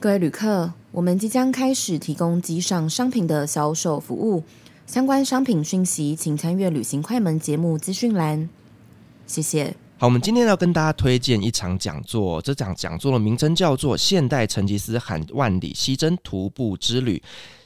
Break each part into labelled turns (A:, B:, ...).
A: 各位旅客，我们即将开始提供机上商品的销售服务，相关商品讯息请参阅旅行快门节目资讯栏。谢谢。
B: 好，我们今天要跟大家推荐一场讲座，这场讲座的名称叫做《现代成吉思汗万里西征徒步之旅》。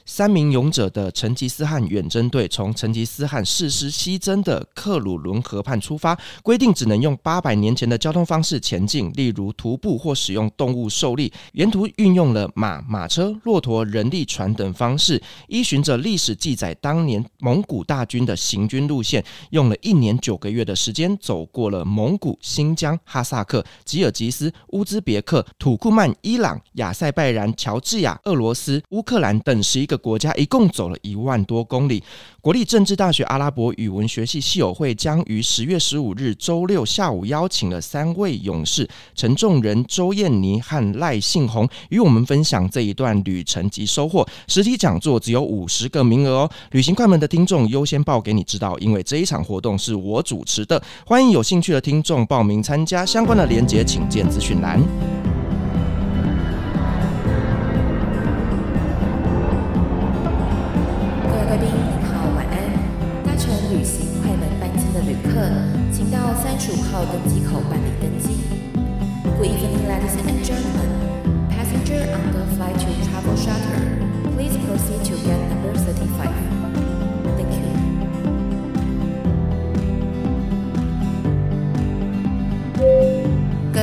B: 三名勇者的成吉思汗远征队从成吉思汗誓师西征的克鲁伦河畔出发，规定只能用八百年前的交通方式前进，例如徒步或使用动物受力。沿途运用了马、马车、骆驼、人力船等方式，依循着历史记载当年蒙古大军的行军路线，用了一年九个月的时间，走过了蒙古、新疆、哈萨克、吉尔吉斯、乌兹别克、土库曼、伊朗、亚塞拜然、乔治亚、俄罗斯、乌克兰等十一个。国家一共走了一万多公里。国立政治大学阿拉伯语文学系系友会将于十月十五日周六下午邀请了三位勇士陈仲仁、周燕妮和赖信宏与我们分享这一段旅程及收获。实体讲座只有五十个名额哦，旅行快门的听众优先报给你知道，因为这一场活动是我主持的。欢迎有兴趣的听众报名参加，相关的链接
A: 请见资讯栏。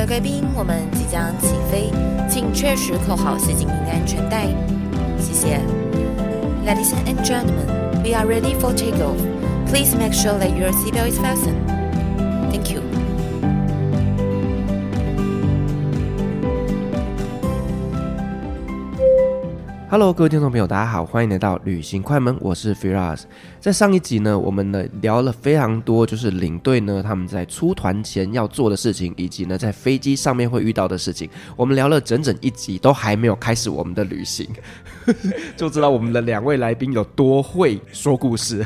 A: 各位贵宾，我们即将起飞，请确实扣好系紧您的安全带。谢谢。Ladies and gentlemen, we are ready for takeoff. Please make sure that your seatbelt is fastened. Thank you.
B: Hello，各位听众朋友，大家好，欢迎来到旅行快门，我是 Firas。在上一集呢，我们呢聊了非常多，就是领队呢他们在出团前要做的事情，以及呢在飞机上面会遇到的事情。我们聊了整整一集，都还没有开始我们的旅行，就知道我们的两位来宾有多会说故事。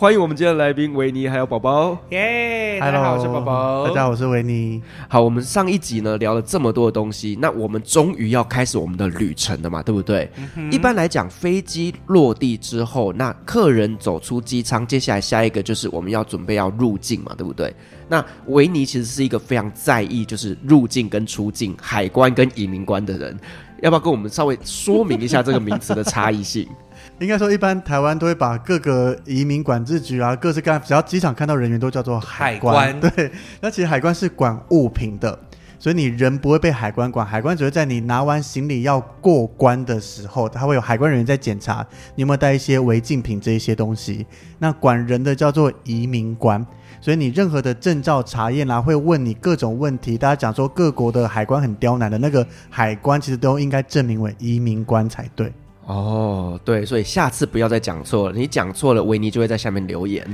B: 欢迎我们今天的来宾维尼还有宝宝。
C: 耶，大家好，我是宝宝。
D: 大家好，我是维尼。
B: 好，我们上一集呢聊了这么多的东西，那我们终于要开始我们的旅程了嘛，对不对？一般来讲，飞机落地之后，那客人走出机舱，接下来下一个就是我们要准备要入境嘛，对不对？那维尼其实是一个非常在意就是入境跟出境、海关跟移民关的人，要不要跟我们稍微说明一下这个名词的差异性？
D: 应该说，一般台湾都会把各个移民管制局啊，各式各样，只要机场看到人员都叫做海关。海关 对，那其实海关是管物品的。所以你人不会被海关管，海关只会在你拿完行李要过关的时候，他会有海关人员在检查你有没有带一些违禁品这一些东西。那管人的叫做移民官，所以你任何的证照查验啦，会问你各种问题。大家讲说各国的海关很刁难的那个海关，其实都应该证明为移民官才对。
B: 哦，对，所以下次不要再讲错了。你讲错了，维尼就会在下面留言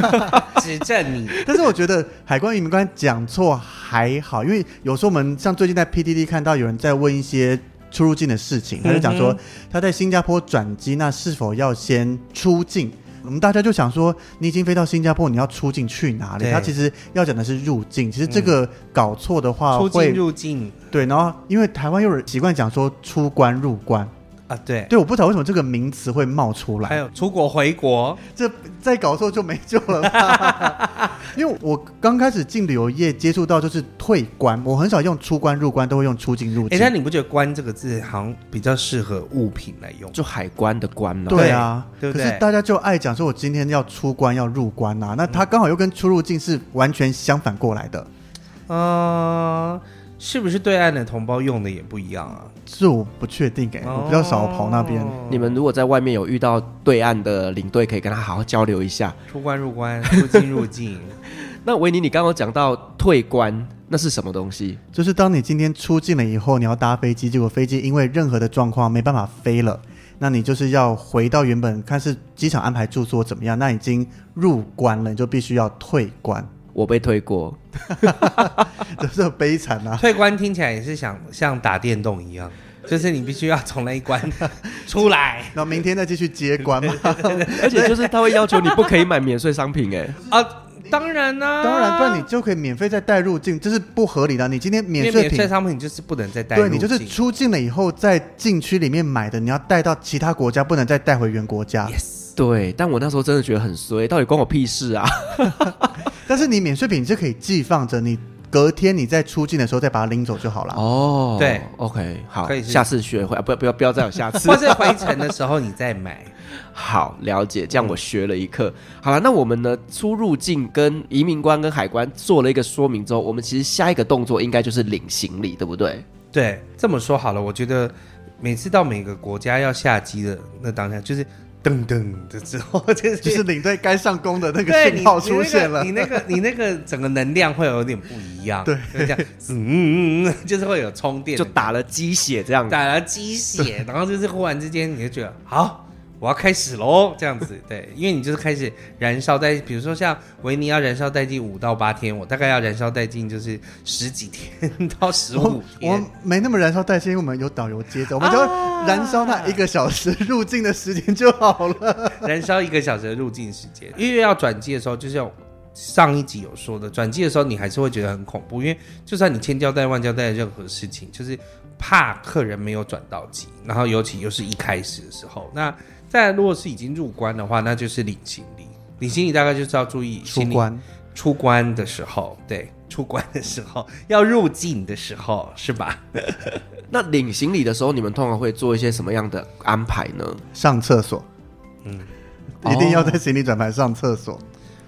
C: 指正你。
D: 但是我觉得海关移民官讲错还好，因为有时候我们像最近在 PTT 看到有人在问一些出入境的事情，他就讲说他在新加坡转机，那是否要先出境？我们大家就想说，你已经飞到新加坡，你要出境去哪里？他其实要讲的是入境。其实这个搞错的话会，
C: 出境入境
D: 对，然后因为台湾有人习惯讲说出关入关。
C: 啊，对
D: 对，我不知道为什么这个名词会冒出来。
C: 还有出国回国，
D: 这再搞错就没救了吧。因为我刚开始进旅游业接触到就是退关，我很少用出关入关，都会用出境入境。
C: 哎，但你不觉得“关”这个字好像比较适合物品来用？
B: 就海关的关嘛。
D: 对啊，
C: 对不对？
D: 可是大家就爱讲说，我今天要出关要入关啊，那它刚好又跟出入境是完全相反过来的。
C: 嗯、呃，是不是对岸的同胞用的也不一样啊？
D: 这我不确定哎，我比较少跑那边。
B: 你们如果在外面有遇到对岸的领队，可以跟他好好交流一下。
C: 出关入关，出境入境。
B: 那维尼，你刚刚讲到退关，那是什么东西？
D: 就是当你今天出境了以后，你要搭飞机，结果飞机因为任何的状况没办法飞了，那你就是要回到原本看是机场安排住宿怎么样，那已经入关了，你就必须要退关。
B: 我被退过，
D: 这是悲惨啊！
C: 退关听起来也是想像打电动一样，就是你必须要从那一关 出来，
D: 然后明天再继续接关嘛。
B: 而且就是他会要求你不可以买免税商品，哎，啊。
C: 当然啦、啊，
D: 当然，不然你就可以免费再带入境，这是不合理的。你今天免税品，
C: 商品就是不能再带入境，
D: 对，你就是出境了以后在禁区里面买的，你要带到其他国家，不能再带回原国家。
B: Yes，对。但我那时候真的觉得很衰，到底关我屁事啊？
D: 但是你免税品你是可以寄放着，你隔天你在出境的时候再把它拎走就好了。
B: 哦，
C: 对
B: ，OK，好，
C: 可以
B: 下次学会啊，不要不要不要再有下次，
C: 或者回程的时候你再买。
B: 好，了解，这样我学了一课。嗯、好了，那我们呢？出入境跟移民官跟海关做了一个说明之后，我们其实下一个动作应该就是领行李，对不对？
C: 对，这么说好了，我觉得每次到每个国家要下机的那当下，就是噔噔的之后，就是
D: 就是领队该上工的那个信号出现了。
C: 你那个你那个、整个能量会有点不一样，
D: 对，
C: 就这样，嗯嗯嗯，就是会有充电，
B: 就打了鸡血这样，
C: 打了鸡血，然后就是忽然之间你就觉得好。我要开始喽，这样子对，因为你就是开始燃烧殆，比如说像维尼要燃烧殆尽五到八天，我大概要燃烧殆尽就是十几天到十五天。
D: 我没那么燃烧殆尽，因为我们有导游接着，我们就燃烧那一个小时入境的时间就好了。啊、
C: 燃烧一个小时的入境时间，因为要转机的时候，就是有上一集有说的，转机的时候你还是会觉得很恐怖，因为就算你千交代万交代的任何事情，就是怕客人没有转到机，然后尤其又是一开始的时候，那。但如果是已经入关的话，那就是领行李。领行李大概就是要注意
D: 出关，
C: 出关的时候，对，出关的时候要入境的时候，是吧？
B: 那领行李的时候，你们通常会做一些什么样的安排呢？
D: 上厕所，嗯，一定要在行李转盘上厕所，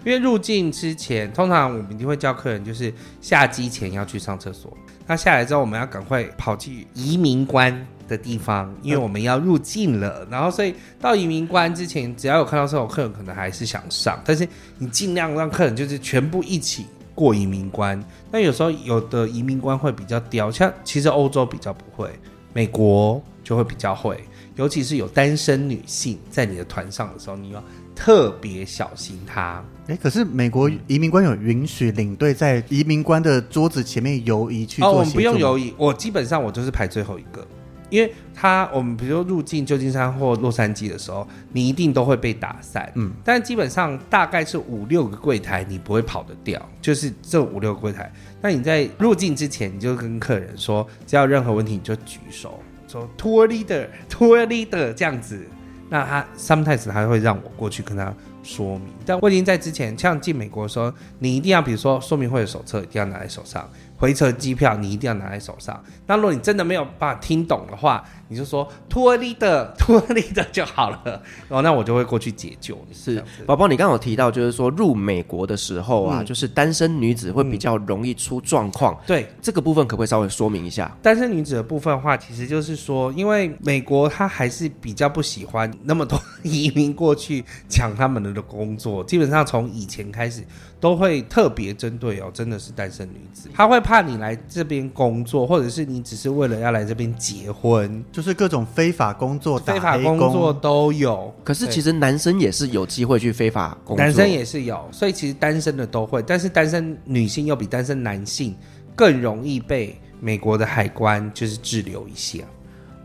C: 因为入境之前，通常我们一定会叫客人，就是下机前要去上厕所。那下来之后，我们要赶快跑去移民关。的地方，因为我们要入境了，然后所以到移民关之前，只要有看到这种客人，可能还是想上，但是你尽量让客人就是全部一起过移民关。那有时候有的移民关会比较刁，像其实欧洲比较不会，美国就会比较会，尤其是有单身女性在你的团上的时候，你要特别小心它。
D: 哎，可是美国移民官有允许领队在移民官的桌子前面游移去做？
C: 哦，我们不用游移，我基本上我就是排最后一个。因为他，我们比如说入境旧金山或洛杉矶的时候，你一定都会被打散，嗯，但基本上大概是五六个柜台，你不会跑得掉，就是这五六个柜台。那你在入境之前，你就跟客人说，只要任何问题你就举手，说 tour leader，tour leader 这样子。那他 sometimes 他会让我过去跟他说明。但我已经在之前，像进美国的时候，你一定要比如说说明会的手册一定要拿在手上。回程机票你一定要拿在手上。那如果你真的没有办法听懂的话，你就说 tour leader，tour leader 就好了。然后那我就会过去解救你。
B: 是，宝宝，你刚刚有提到，就是说入美国的时候啊，嗯、就是单身女子会比较容易出状况。
C: 嗯、对，
B: 这个部分可不可以稍微说明一下？
C: 单身女子的部分的话，其实就是说，因为美国他还是比较不喜欢那么多移民过去抢他们的工作。基本上从以前开始。都会特别针对哦，真的是单身女子，他会怕你来这边工作，或者是你只是为了要来这边结婚，
D: 就是各种非法工作、
C: 非法工作都有。
B: 可是其实男生也是有机会去非法工作，
C: 男生也是有，所以其实单身的都会，但是单身女性又比单身男性更容易被美国的海关就是滞留一下。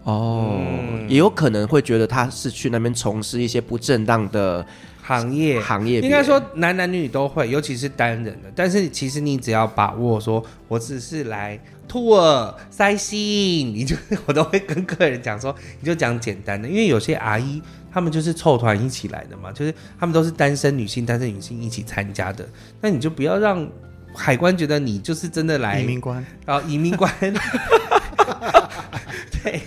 B: 哦，嗯、也有可能会觉得他是去那边从事一些不正当的。
C: 行业
B: 行业，
C: 应该说男男女女都会，尤其是单人的。但是其实你只要把握说，我只是来 tour 塞心，你就我都会跟客人讲说，你就讲简单的，因为有些阿姨他们就是凑团一起来的嘛，就是他们都是单身女性，单身女性一起参加的。那你就不要让海关觉得你就是真的来
D: 移民官，
C: 然后移民官。对，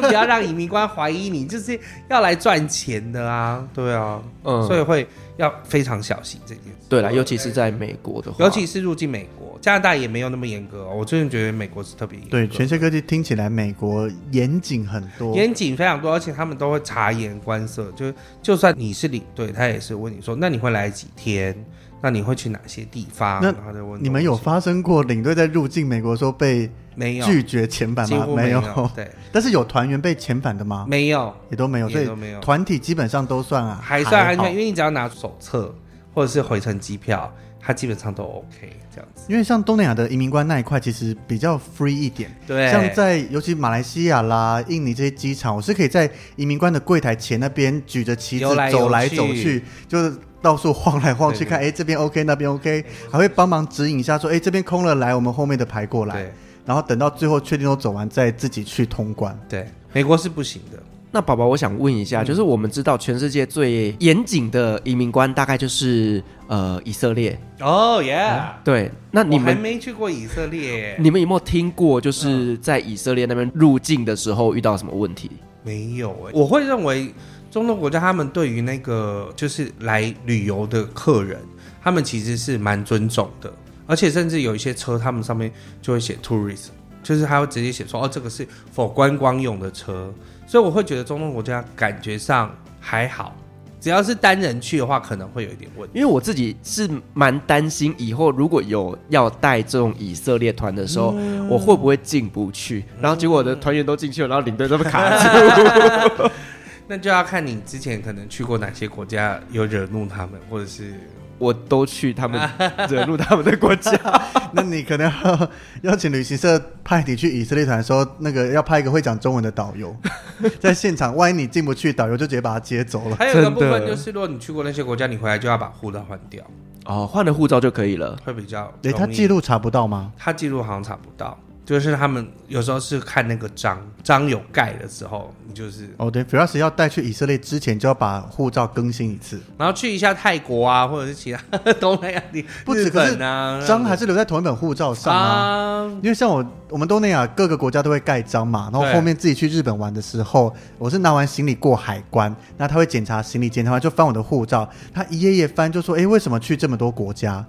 C: 不要让移民官怀疑你就是要来赚钱的啊！对啊，嗯，所以会要非常小心这件事。
B: 对啦，尤其是在美国的话，
C: 尤其是入境美国，加拿大也没有那么严格哦。我真的觉得美国是特别严格。
D: 对，全世界各地听起来美国严谨很多，
C: 严谨非常多，而且他们都会察言观色，就就算你是领队，他也是问你说，那你会来几天？那你会去哪些地方？
D: 那你们有发生过领队在入境美国的时候被没有拒绝遣返吗？
C: 没有，对。
D: 但是有团员被遣返的吗？
C: 没有，
D: 也都没有，
C: 也都没有。
D: 团体基本上都算啊，
C: 还算安全，因为你只要拿手册或者是回程机票，它基本上都 OK 这样子。
D: 因为像东南亚的移民关那一块，其实比较 free 一点。
C: 对，
D: 像在尤其马来西亚啦、印尼这些机场，我是可以在移民关的柜台前那边举着旗子走来走去，就是到处晃来晃去，看哎这边 OK，那边 OK，还会帮忙指引一下，说哎这边空了，来我们后面的排过来。然后等到最后确定都走完，再自己去通关。
C: 对，美国是不行的。
B: 那宝宝，我想问一下，嗯、就是我们知道全世界最严谨的移民官，大概就是呃以色列。
C: 哦耶、嗯！
B: 对，那你们
C: 还没去过以色列，
B: 你们有没有听过，就是在以色列那边入境的时候遇到什么问题？
C: 没有哎，我会认为中东国家他们对于那个就是来旅游的客人，他们其实是蛮尊重的，而且甚至有一些车，他们上面就会写 tourist，就是他会直接写说哦，这个是 for 观光用的车。所以我会觉得中东国家感觉上还好，只要是单人去的话，可能会有一点问题。
B: 因为我自己是蛮担心，以后如果有要带这种以色列团的时候，嗯、我会不会进不去？然后结果我的团员都进去了，然后领队都被卡住。
C: 那就要看你之前可能去过哪些国家，有惹怒他们，或者是。
B: 我都去他们 惹怒他们的国家，
D: 那你可能要邀请旅行社派你去以色列团的时候，那个要派一个会讲中文的导游 在现场，万一你进不去，导游就直接把他接走了。
C: 还有一个部分就是，如果你去过那些国家，你回来就要把护照换掉。
B: 哦，换了护照就可以了，
C: 会比较。
D: 对，他记录查不到吗？
C: 他记录好像查不到。就是他们有时候是看那个章，章有盖的时候，你就是
D: 哦，对，Firas 要带去以色列之前就要把护照更新一次，
C: 然后去一下泰国啊，或者是其他东南亚地，
D: 不止，可是章还是留在同一本护照上啊。因为像我，我们东南亚各个国家都会盖章嘛，然后后面自己去日本玩的时候，我是拿完行李过海关，那他会检查行李，检查完就翻我的护照，他一页页翻就说，哎，为什么去这么多国家？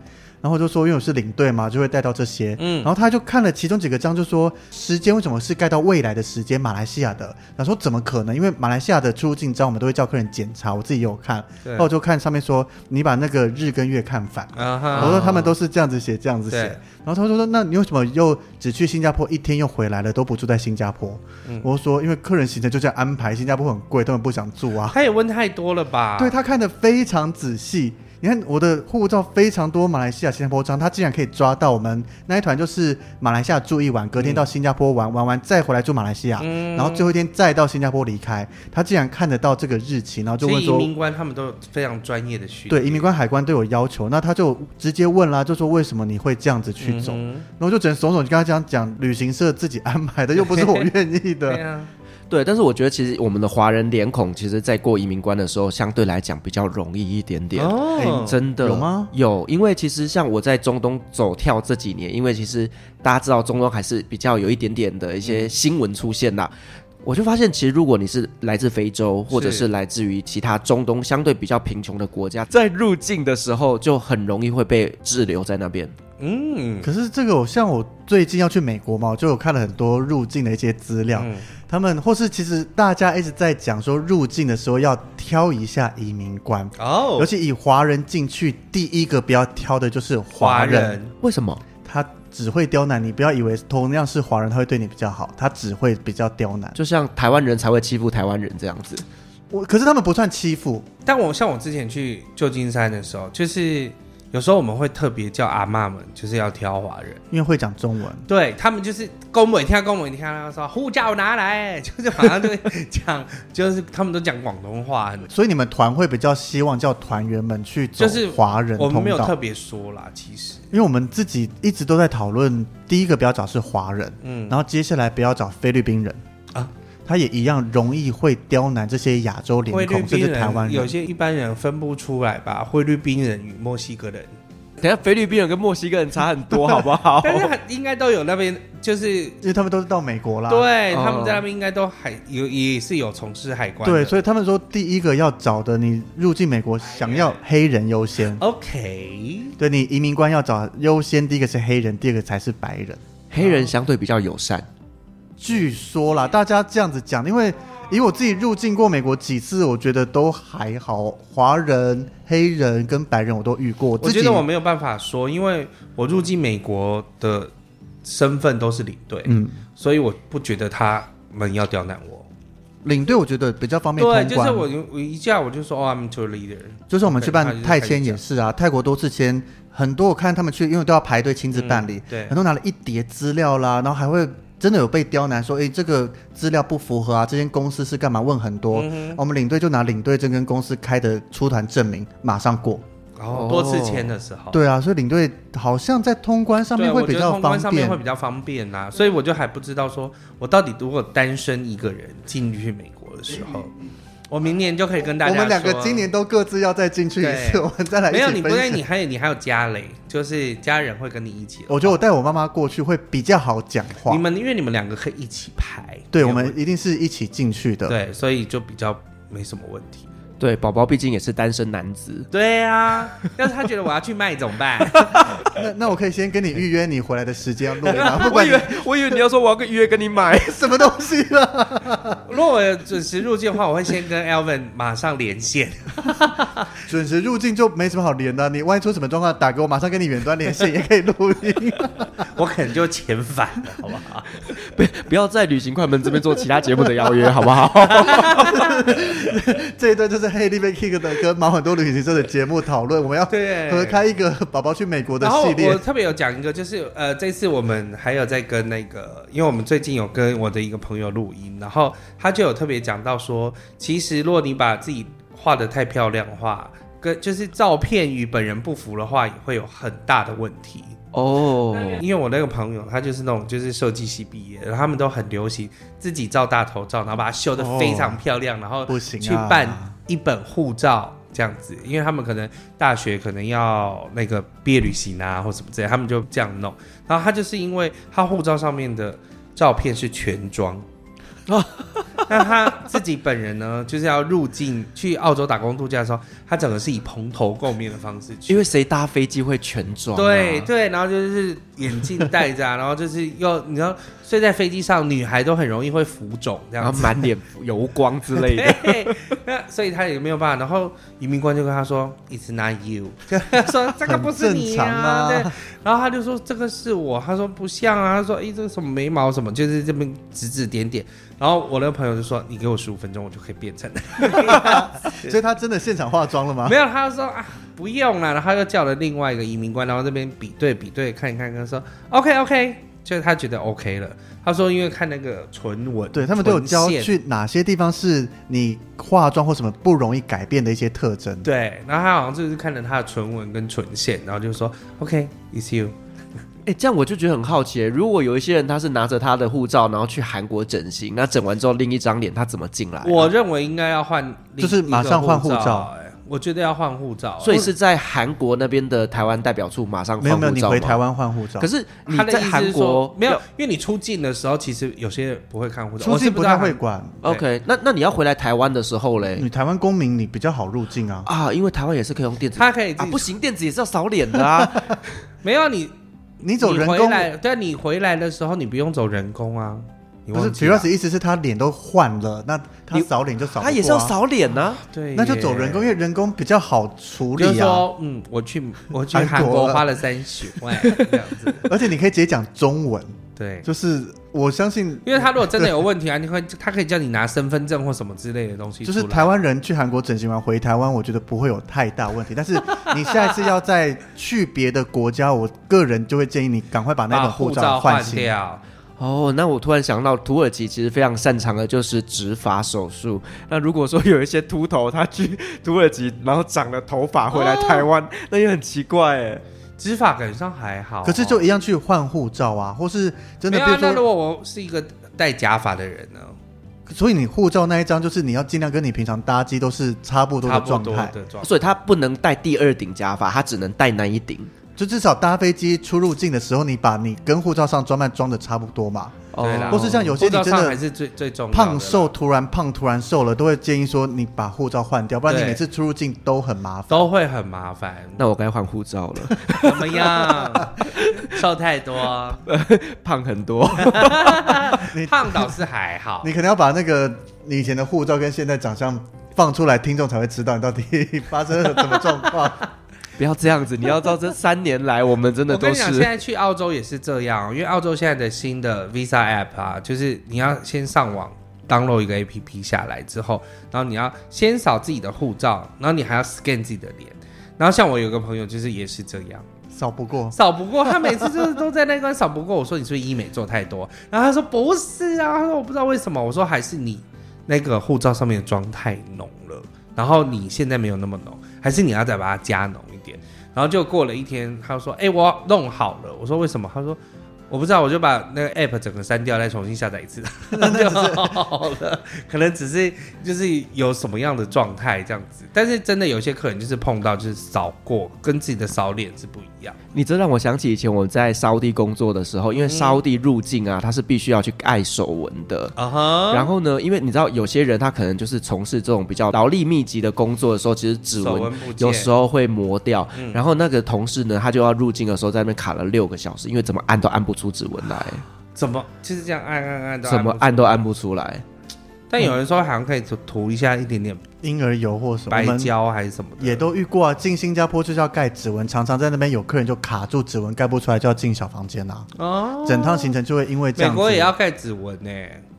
D: 然后就说，因为我是领队嘛，就会带到这些。嗯，然后他就看了其中几个章，就说时间为什么是盖到未来的时间？马来西亚的，他说怎么可能？因为马来西亚的出入境章我们都会叫客人检查，我自己也有看。对。然后我就看上面说，你把那个日跟月看反。啊哈。我说他们都是这样子写，这样子写。然后他说说，那你为什么又只去新加坡一天又回来了，都不住在新加坡？嗯。我说因为客人行程就这样安排，新加坡很贵，他们不想住啊。
C: 他也问太多了吧？
D: 对，他看的非常仔细。你看我的护照非常多，马来西亚、新加坡章，他竟然可以抓到我们那一团，就是马来西亚住一晚，隔天到新加坡玩，玩完再回来住马来西亚，嗯、然后最后一天再到新加坡离开。他竟然看得到这个日期，然后就问说：
C: 移民官他们都非常专业的训，
D: 对，移民官、海关都有要求。那他就直接问啦，就说为什么你会这样子去走？嗯、然后就只能耸耸就跟他讲讲，旅行社自己安排的，又不是我 愿意的。对啊
B: 对，但是我觉得其实我们的华人脸孔，其实在过移民关的时候，相对来讲比较容易一点点。哦，真的
D: 有吗？
B: 有，因为其实像我在中东走跳这几年，因为其实大家知道中东还是比较有一点点的一些新闻出现啦，嗯、我就发现其实如果你是来自非洲，或者是来自于其他中东相对比较贫穷的国家，在入境的时候就很容易会被滞留在那边。
D: 嗯，可是这个我像我最近要去美国嘛，我就有看了很多入境的一些资料。嗯他们或是其实大家一直在讲说，入境的时候要挑一下移民官哦，尤其以华人进去，第一个不要挑的就是华人。华人
B: 为什么？
D: 他只会刁难你，不要以为同样是华人他会对你比较好，他只会比较刁难。
B: 就像台湾人才会欺负台湾人这样子。
D: 我可是他们不算欺负，
C: 但我像我之前去旧金山的时候，就是。有时候我们会特别叫阿妈们，就是要挑华人，
D: 因为会讲中文。
C: 对他们就是公文听公文听，他说护照拿来，就是马上就会讲，就是他们都讲广东话。
D: 所以你们团会比较希望叫团员们去走华人通道。
C: 我们没有特别说啦，其实，
D: 因为我们自己一直都在讨论，第一个不要找是华人，嗯，然后接下来不要找菲律宾人啊。他也一样容易会刁难这些亚洲脸孔，甚至台湾人。
C: 有些一般人分不出来吧？菲律宾人与墨西哥人，
B: 等下菲律宾人跟墨西哥人差很多，好不好？
C: 但是应该都有那边，就是
D: 因为他们都是到美国啦。
C: 对，他们在那边应该都还有，也是有从事海关。
D: 对，所以他们说第一个要找的，你入境美国想要黑人优先。
C: OK，
D: 对，你移民官要找优先，第一个是黑人，第二个才是白人。
B: 黑人相对比较友善。
D: 据说啦，大家这样子讲，因为以我自己入境过美国几次，我觉得都还好。华人、黑人跟白人我都遇过。我，
C: 我觉得我没有办法说，因为我入境美国的身份都是领队，嗯，所以我不觉得他们要刁难我。
D: 领队我觉得比较方便通关。
C: 对，就是我我一下我就说哦，I'm tour leader。
D: 就是我们去办泰签也是啊，泰国多次签很多，我看他们去，因为都要排队亲自办理，
C: 对，
D: 很多拿了一叠资料啦，然后还会真的有被刁难说，哎，这个资料不符合啊，这间公司是干嘛？问很多，我们领队就拿领队证跟公司开的出团证明，马上过。
C: 哦，多次签的时候，
D: 对啊，所以领队好像在通关上面会比较方便，通关上面
C: 会比较方便呐、啊，所以我就还不知道说，我到底如果单身一个人进去美国的时候，我明年就可以跟大家，
D: 我们两个今年都各自要再进去一次，我们再来一。
C: 没有，你不对，你还有你还有家雷，就是家人会跟你一起。
D: 我觉得我带我妈妈过去会比较好讲话。
C: 你们因为你们两个可以一起排，
D: 对，我们一定是一起进去的，
C: 对，所以就比较没什么问题。
B: 对，宝宝毕竟也是单身男子。
C: 对啊，要是他觉得我要去卖怎么办？
D: 那那我可以先跟你预约你回来的时间要录吗？
B: 我以为我以为你要说我要跟预约跟你买
D: 什么东西了。
C: 如果我准时入境的话，我会先跟 Alvin 马上连线。
D: 准时入境就没什么好连的，你万一出什么状况，打给我，马上跟你远端连线也可以录音。
C: 我可能就遣返了，好不好？
B: 不 不要在旅行快门这边做其他节目的邀约，好不好？
D: 这一段就是。黑利贝 Kick 的跟毛很多旅行社的节目讨论，我们要合开一个宝宝去美国的系列。
C: 我特别有讲一个，就是呃，这次我们还有在跟那个，因为我们最近有跟我的一个朋友录音，然后他就有特别讲到说，其实如果你把自己画的太漂亮的话，跟就是照片与本人不符的话，也会有很大的问题。哦，oh. 因为我那个朋友他就是那种就是设计系毕业，然后他们都很流行自己照大头照，然后把它修的非常漂亮，oh. 然后去办一本护照这样子，因为他们可能大学可能要那个毕业旅行啊或什么之类，他们就这样弄。然后他就是因为他护照上面的照片是全妆。哦，那他自己本人呢，就是要入境去澳洲打工度假的时候，他整个是以蓬头垢面的方式去，
B: 因为谁搭飞机会全妆啊？
C: 对对，然后就是眼镜戴着啊，然后就是又你知道睡在飞机上，女孩都很容易会浮肿这样，
B: 然后满脸 油光之类的，
C: 那所以他也没有办法。然后移民官就跟他说：“It's not you。”他说：“这个不是你啊。啊”对，然后他就说：“这个是我。”他说：“不像啊。”他说：“哎，这个什么眉毛什么，就是这边指指点点。”然后我那个朋友就说：“你给我十五分钟，我就可以变成。”
D: 所以他真的现场化妆了吗？
C: 没有，他就说啊，不用了。然后他又叫了另外一个移民官，然后这边比对比对，看一看，跟他说：“OK OK。”就是他觉得 OK 了。他说：“因为看那个唇纹，
D: 对他们都有教去哪些地方是你化妆或什么不容易改变的一些特征。”
C: 对，然后他好像就是看了他的唇纹跟唇线，然后就说：“OK，It's you。”
B: 哎，这样我就觉得很好奇，如果有一些人他是拿着他的护照，然后去韩国整形，那整完之后另一张脸他怎么进来？
C: 我认为应该要换，
D: 就是马上换护照。哎，
C: 我觉得要换护照，
B: 所以是在韩国那边的台湾代表处马上换护照。没有，没有，
D: 你回台湾换护照。
B: 可是你在韩国
C: 没有，因为你出境的时候，其实有些人不会看护照，
D: 出境不太会管。
B: OK，那那你要回来台湾的时候嘞？
D: 你台湾公民你比较好入境啊
B: 啊，因为台湾也是可以用电子，
C: 他可以
B: 啊，不行，电子也是要扫脸的啊，
C: 没有你。
D: 你走人工，
C: 你回来，但你回来的时候，你不用走人工啊。
D: 不是，主要是意思是他脸都换了，那他扫脸就扫、啊。
B: 他也是要扫脸呢。
C: 对，
D: 那就走人工，因为人工比较好处理啊。
C: 就是说，嗯，我去我去韩国花了三十万这样子，
D: 而且你可以直接讲中文。
C: 对，
D: 就是我相信，
C: 因为他如果真的有问题啊，你会他可以叫你拿身份证或什么之类的东西。
D: 就是台湾人去韩国整形完回台湾，我觉得不会有太大问题。但是 你下一次要再去别的国家，我个人就会建议你赶快把那个护照换掉。
B: 哦，那我突然想到，土耳其其实非常擅长的就是植发手术。那如果说有一些秃头，他去土耳其然后长了头发回来台湾，哦、那也很奇怪哎。
C: 植发感觉上还好，
D: 可是就一样去换护照啊，或是真的。
C: 比如说，如果我是一个戴假发的人呢？
D: 所以你护照那一张就是你要尽量跟你平常搭机都是差不多的状态，
B: 所以他不能戴第二顶假发，他只能戴那一顶。
D: 就至少搭飞机出入境的时候，你把你跟护照上装扮装的差不多嘛。
C: 对啦，
D: 或是像有些你真的
C: 还是最最重要
D: 胖瘦突然胖突然瘦了，都会建议说你把护照换掉，不然你每次出入境都很麻烦，
C: 都会很麻烦。
B: 那我该换护照了？
C: 怎么样？瘦太多，
B: 胖很多。
C: 你胖倒是还好，
D: 你可能要把那个你以前的护照跟现在长相放出来，听众才会知道你到底发生了什么状况。
B: 不要这样子，你要知道这三年来我们真的都是。我跟你讲，
C: 现在去澳洲也是这样，因为澳洲现在的新的 Visa App 啊，就是你要先上网 download 一个 APP 下来之后，然后你要先扫自己的护照，然后你还要 scan 自己的脸。然后像我有个朋友，就是也是这样，
D: 扫不过，
C: 扫不过，他每次就是都在那关扫不过。我说你是不是医美做太多？然后他说不是啊，他说我不知道为什么。我说还是你那个护照上面的妆太浓了，然后你现在没有那么浓，还是你要再把它加浓一点。然后就过了一天，他说：“哎，我弄好了。”我说：“为什么？”他说。我不知道，我就把那个 app 整个删掉，再重新下载一次，那 就好了。可能只是就是有什么样的状态这样子，但是真的有些客人就是碰到就是扫过，跟自己的扫脸是不一样。
B: 你这让我想起以前我在沙地工作的时候，因为沙地入境啊，他是必须要去盖手纹的。啊哈。然后呢，因为你知道有些人他可能就是从事这种比较劳力密集的工作的时候，其实指纹有时候会磨掉。然后那个同事呢，他就要入境的时候在那边卡了六个小时，因为怎么按都按不出指纹来。
C: 怎么就是这样按按按
B: 怎么按都按不出来。
C: 但有人说好像可以涂涂一下一点点
D: 婴儿油或什么
C: 白胶还是什么的，
D: 也都遇过啊。进新加坡就是要盖指纹，常常在那边有客人就卡住指纹盖不出来，就要进小房间啊。哦，整趟行程就会因为这样。
C: 美国也要盖指纹呢。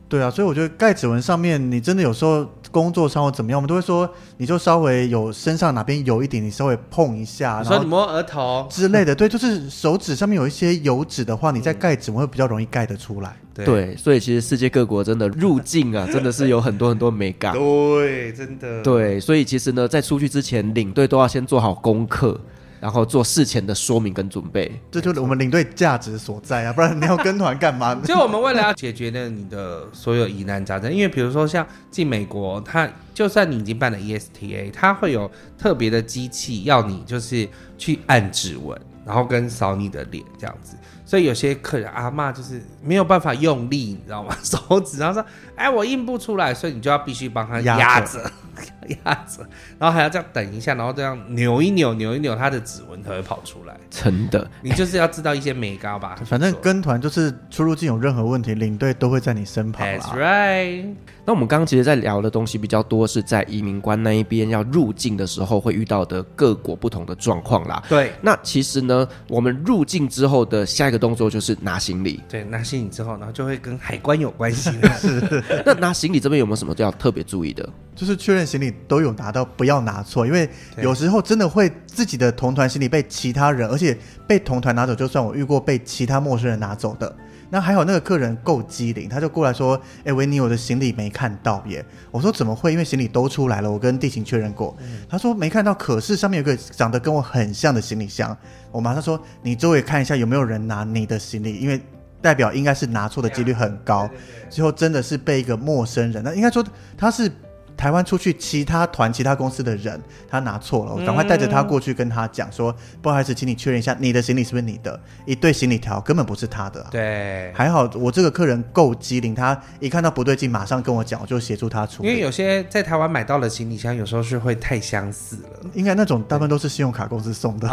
D: 对啊，所以我觉得盖指纹上面，你真的有时候工作上或怎么样，我们都会说，你就稍微有身上哪边有一点，你稍微碰一下，
C: 说你摸额头
D: 之类的。对，就是手指上面有一些油脂的话，你在盖指纹会比较容易盖得出来。
B: 对，对，所以其实世界各国真的入境啊，真的是有很多很多美感。
C: 对，真的。
B: 对，所以其实呢，在出去之前，领队都要先做好功课。然后做事前的说明跟准备，
D: 这就是我们领队价值所在啊！不然你要跟团干嘛？
C: 就我们为了要解决呢你的所有疑难杂症，因为比如说像进美国，它就算你已经办了 ESTA，它会有特别的机器要你就是去按指纹，然后跟扫你的脸这样子。所以有些客人阿妈就是没有办法用力，你知道吗？手指，然后说：“哎，我印不出来。”所以你就要必须帮他压着。压着，然后还要这样等一下，然后这样扭一扭，扭一扭，它的指纹才会跑出来。
B: 真的，
C: 你就是要知道一些美高吧。
D: 反正跟团就是出入境有任何问题，领队都会在你身旁。
C: That's right。
B: 那我们刚刚其实在聊的东西比较多，是在移民官那一边要入境的时候会遇到的各国不同的状况啦。
C: 对。
B: 那其实呢，我们入境之后的下一个动作就是拿行李。
C: 对，拿行李之后，然后就会跟海关有关系。
D: 是。
B: 那拿行李这边有没有什么要特别注意的？
D: 就是确认行李都有拿到，不要拿错，因为有时候真的会自己的同团行李被其他人，而且被同团拿走，就算我遇过被其他陌生人拿走的，那还好那个客人够机灵，他就过来说：“哎，维尼，我的行李没看到耶。”我说：“怎么会？因为行李都出来了，我跟地勤确认过。嗯”他说：“没看到，可是上面有个长得跟我很像的行李箱。”我马上说：“你周围看一下有没有人拿你的行李，因为代表应该是拿错的几率很高。”最后真的是被一个陌生人，那应该说他是。台湾出去其他团、其他公司的人，他拿错了，我赶快带着他过去跟他讲说，不好意思，请你确认一下，你的行李是不是你的？一对行李条根本不是他的。
C: 对，
D: 还好我这个客人够机灵，他一看到不对劲，马上跟我讲，我就协助他处理。
C: 因为有些在台湾买到的行李箱，有时候是会太相似了。
D: 应该那种大部分都是信用卡公司送的。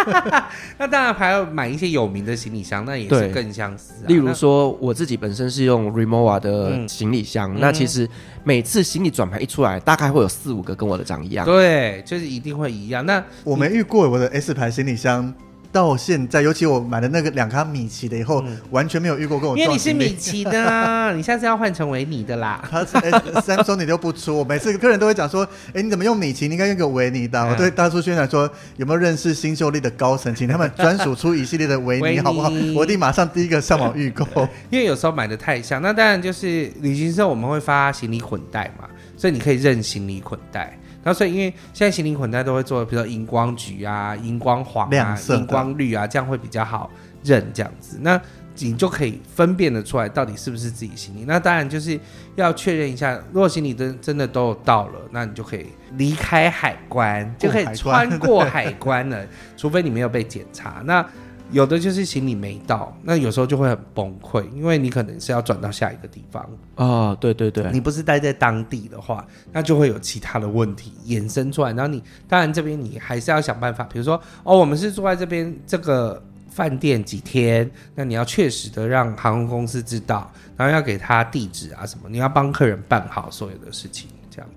C: 那当然还要买一些有名的行李箱，那也是更相似啊。
B: 例如说，我自己本身是用 Remova 的行李箱，嗯、那其实每次行李转盘一出来，大概会有四五个跟我的长一样。
C: 对，就是一定会一样。那
D: 我没遇过我的 S 牌行李箱。到现在，尤其我买的那个两卡米奇的以后，嗯、完全没有遇过跟我撞。
C: 因为你是米奇的啊，你下次要换成维尼的啦。
D: 他是 Samsung 你都不出，我每次客人都会讲说：“哎、欸，你怎么用米奇？你应该用个维尼的。嗯”我对大叔宣传说：“有没有认识新秀丽的高层，请他们专属出一系列的维尼，好不好？”我一定马上第一个上网预购。
C: 因为有时候买的太像，那当然就是旅行社我们会发行李混袋嘛，所以你可以认行李捆带。那所以，因为现在行李捆带都会做，比如说荧光橘啊、荧光黄啊、荧光绿啊，这样会比较好认这样子。那你就可以分辨得出来到底是不是自己行李。那当然就是要确认一下，如果行李真真的都有到了，那你就可以离开海关，就可以穿过海关了，除非你没有被检查。那有的就是行李没到，那有时候就会很崩溃，因为你可能是要转到下一个地方
B: 啊、哦。对对对，
C: 你不是待在当地的话，那就会有其他的问题衍生出来。然后你当然这边你还是要想办法，比如说哦，我们是住在这边这个饭店几天，那你要确实的让航空公司知道，然后要给他地址啊什么，你要帮客人办好所有的事情。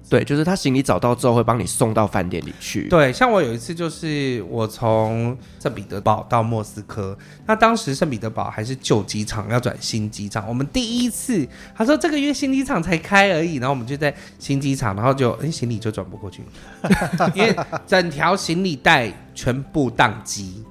B: 对，就是他行李找到之后会帮你送到饭店里去。
C: 对，像我有一次就是我从圣彼得堡到莫斯科，那当时圣彼得堡还是旧机场，要转新机场。我们第一次他说这个月新机场才开而已，然后我们就在新机场，然后就哎行李就转不过去，因为整条行李带全部宕机。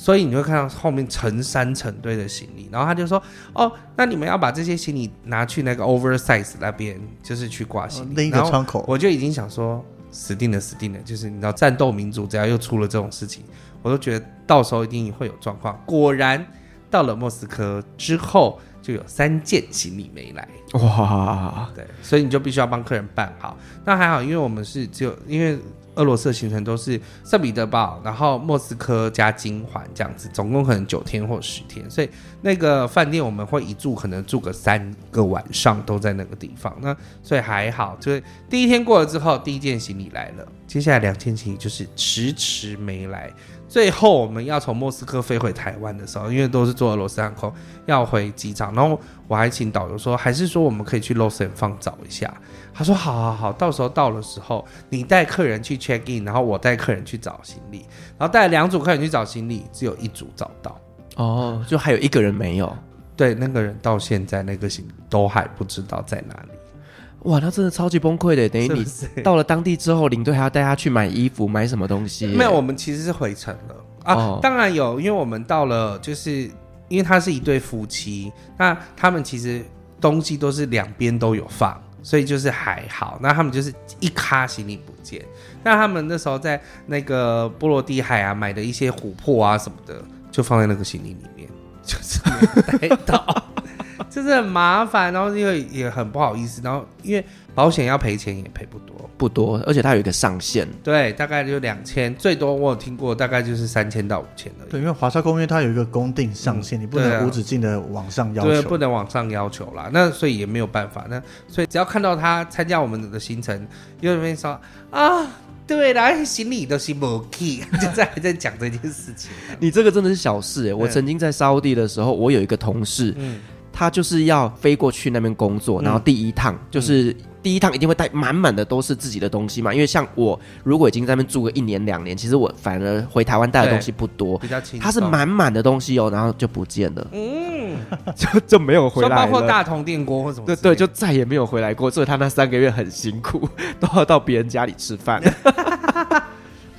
C: 所以你会看到后面成山成堆的行李，然后他就说：“哦，那你们要把这些行李拿去那个 oversize 那边，就是去挂行李。”
D: 另一个窗口，
C: 我就已经想说，死定了，死定了！就是你知道，战斗民族只要又出了这种事情，我都觉得到时候一定会有状况。果然，到了莫斯科之后，就有三件行李没来。哇，对，所以你就必须要帮客人办好。那还好，因为我们是只有因为。俄罗斯的行程都是圣彼得堡，然后莫斯科加金环这样子，总共可能九天或十天，所以那个饭店我们会一住可能住个三个晚上都在那个地方，那所以还好，就是第一天过了之后，第一件行李来了，接下来两件行李就是迟迟没来。最后我们要从莫斯科飞回台湾的时候，因为都是坐俄罗斯航空要回机场，然后我还请导游说，还是说我们可以去 Lost and Found 找一下。他说好好好，到时候到的时候你带客人去 check in，然后我带客人去找行李，然后带两组客人去找行李，只有一组找到。
B: 哦，就还有一个人没有。
C: 对，那个人到现在那个行李都还不知道在哪里。
B: 哇，那真的超级崩溃的。等于你到了当地之后，领队还要带他去买衣服，买什么东西？
C: 没有，我们其实是回程了啊。哦、当然有，因为我们到了，就是因为他是一对夫妻，那他们其实东西都是两边都有放，所以就是还好。那他们就是一卡行李不见，那他们那时候在那个波罗的海啊买的一些琥珀啊什么的，就放在那个行李里面，就是没带到。就是很麻烦，然后因为也很不好意思，然后因为保险要赔钱也赔不多，
B: 不多，而且它有一个上限，
C: 对，大概就两千，最多我有听过大概就是三千到五千而已。
D: 对，因为华沙公约它有一个公定上限，嗯、你不能无止境的往上要求，
C: 对，不能往上要求啦。那所以也没有办法，那所以只要看到他参加我们的行程，有人会说啊，对啦，行李都是没 key，就在还在讲这件事情。
B: 你这个真的是小事哎，我曾经在沙地的时候，我有一个同事，嗯。他就是要飞过去那边工作，然后第一趟、嗯、就是第一趟一定会带满满的都是自己的东西嘛。因为像我如果已经在那边住个一年两年，其实我反而回台湾带的东西不多，比较轻。他是满满的东西哦，然后就不见了，嗯，就就没有回来了。
C: 包括大同电锅或什么，
B: 对对，就再也没有回来过。所以他那三个月很辛苦，都要到别人家里吃饭。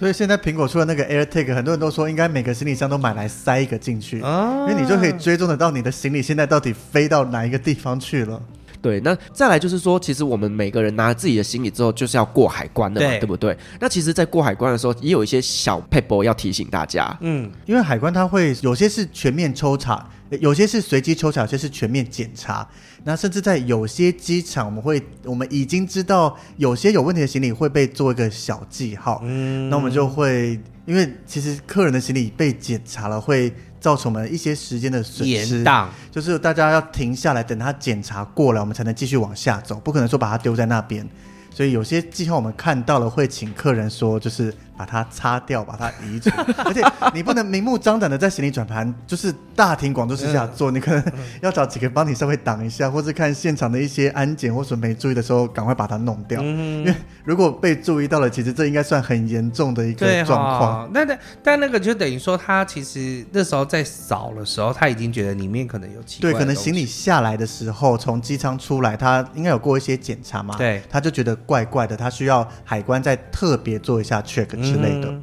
D: 所以现在苹果出了那个 AirTag，很多人都说应该每个行李箱都买来塞一个进去，啊、因为你就可以追踪得到你的行李现在到底飞到哪一个地方去了。
B: 对，那再来就是说，其实我们每个人拿自己的行李之后，就是要过海关的嘛，对，对不对？那其实，在过海关的时候，也有一些小 paper 要提醒大家。
D: 嗯，因为海关它会有些是全面抽查，有些是随机抽查，有些是全面检查。那甚至在有些机场，我们会我们已经知道有些有问题的行李会被做一个小记号，嗯，那我们就会因为其实客人的行李被检查了，会造成我们一些时间的损失，就是大家要停下来等他检查过了，我们才能继续往下走，不可能说把它丢在那边。所以有些记号我们看到了，会请客人说就是。把它擦掉，把它移除，而且你不能明目张胆的在行李转盘，就是大庭广众之下做，你可能要找几个帮你稍微挡一下，或是看现场的一些安检或者没注意的时候，赶快把它弄掉。嗯因为如果被注意到了，其实这应该算很严重的一个状况。
C: 那那但那个就等于说，他其实那时候在扫的时候，他已经觉得里面可能有奇怪。
D: 对，可能行李下来的时候，从机舱出来，他应该有过一些检查嘛。
C: 对，
D: 他就觉得怪怪的，他需要海关再特别做一下 check。之类的，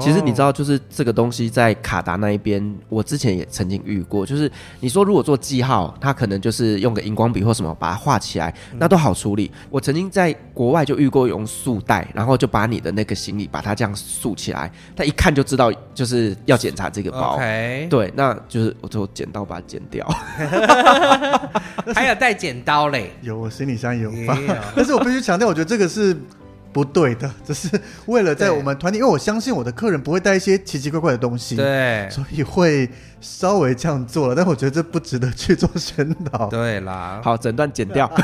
B: 其实你知道，就是这个东西在卡达那一边，我之前也曾经遇过。就是你说如果做记号，它可能就是用个荧光笔或什么把它画起来，那都好处理。我曾经在国外就遇过用束带，然后就把你的那个行李把它这样束起来，他一看就知道就是要检查这个包。对，那就是我就剪刀把它剪掉。
C: 还有带剪刀嘞？
D: 有，我行李箱有放。但是我必须强调，我觉得这个是。不对的，只是为了在我们团体，因为我相信我的客人不会带一些奇奇怪怪的东西，
C: 对，
D: 所以会稍微这样做了。但我觉得这不值得去做宣导。
C: 对啦，
B: 好，整段剪掉。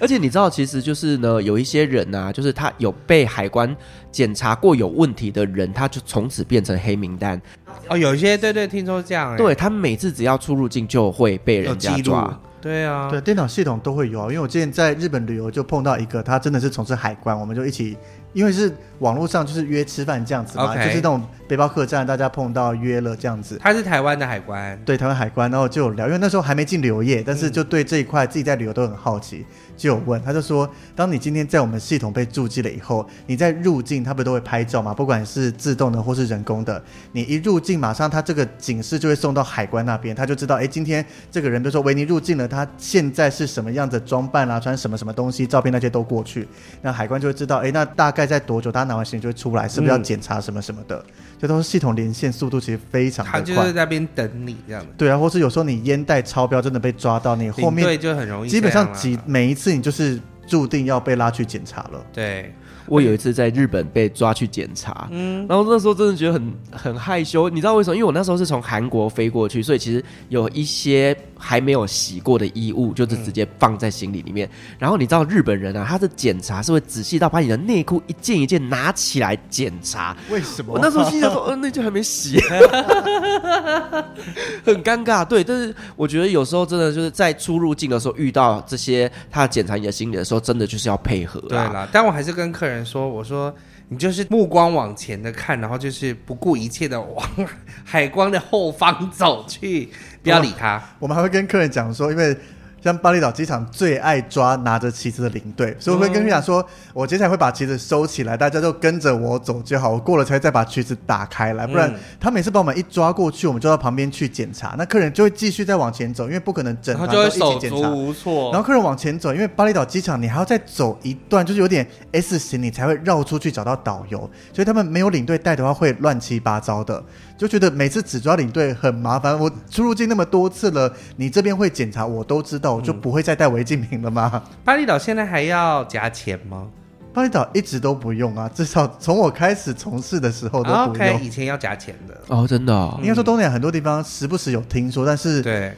B: 而且你知道，其实就是呢，有一些人呐、啊，就是他有被海关检查过有问题的人，他就从此变成黑名单。
C: 哦，有一些对对，听说这样。
B: 对，他们每次只要出入境就会被人家抓。
C: 对啊，
D: 对，电脑系统都会有啊。因为我之前在日本旅游就碰到一个，他真的是从事海关，我们就一起。因为是网络上就是约吃饭这样子嘛.就是那种背包客栈，大家碰到约了这样子。
C: 他是台湾的海关，
D: 对，台湾海关，然后就有聊，因为那时候还没进旅游业，但是就对这一块自己在旅游都很好奇。嗯就有问，他就说，当你今天在我们系统被注记了以后，你在入境，他不都会拍照吗？不管是自动的或是人工的，你一入境，马上他这个警示就会送到海关那边，他就知道，哎，今天这个人，比如说维尼入境了，他现在是什么样的装扮啊，穿什么什么东西，照片那些都过去，那海关就会知道，哎，那大概在多久，大家拿完行李就会出来，是不是要检查什么什么的？这、嗯、都是系统连线速度其实非常的快，
C: 他就是在那边等你这样的。
D: 对啊，或是有时候你烟袋超标真的被抓到，你后面
C: 对就很容易，
D: 基本上几每一次。你就是注定要被拉去检查了。
C: 对，
B: 我有一次在日本被抓去检查，嗯，然后那时候真的觉得很很害羞。你知道为什么？因为我那时候是从韩国飞过去，所以其实有一些。还没有洗过的衣物，就是直接放在行李里面。嗯、然后你知道日本人啊，他的检查是会仔细到把你的内裤一件一件拿起来检查。
D: 为什么？
B: 我那时候心想说，嗯、呃，那件还没洗，很尴尬。对，但是我觉得有时候真的就是在出入境的时候遇到这些他检查你的行李的时候，真的就是要配合。
C: 对啦，但我还是跟客人说，我说你就是目光往前的看，然后就是不顾一切的往海光的后方走去。不要理他。我们还会跟客人讲说，因为。像巴厘岛机场最爱抓拿着旗子的领队，所以我会跟你讲说，我接下来会把旗子收起来，大家就跟着我走就好。我过了才再把旗子打开来，不然他每次把我们一抓过去，我们就到旁边去检查，那客人就会继续再往前走，因为不可能整团都一起检查。无措。然后客人往前走，因为巴厘岛机场你还要再走一段，就是有点 S 型，你才会绕出去找到导游，所以他们没有领队带的话会乱七八糟的，就觉得每次只抓领队很麻烦。我出入境那么多次了，你这边会检查，我都知道。我就不会再带违禁品了吗？巴厘岛现在还要加钱吗？巴厘岛一直都不用啊，至少从我开始从事的时候都不用。Okay, 以前要加钱的哦，真的、哦。应该说东南亚很多地方时不时有听说，但是对，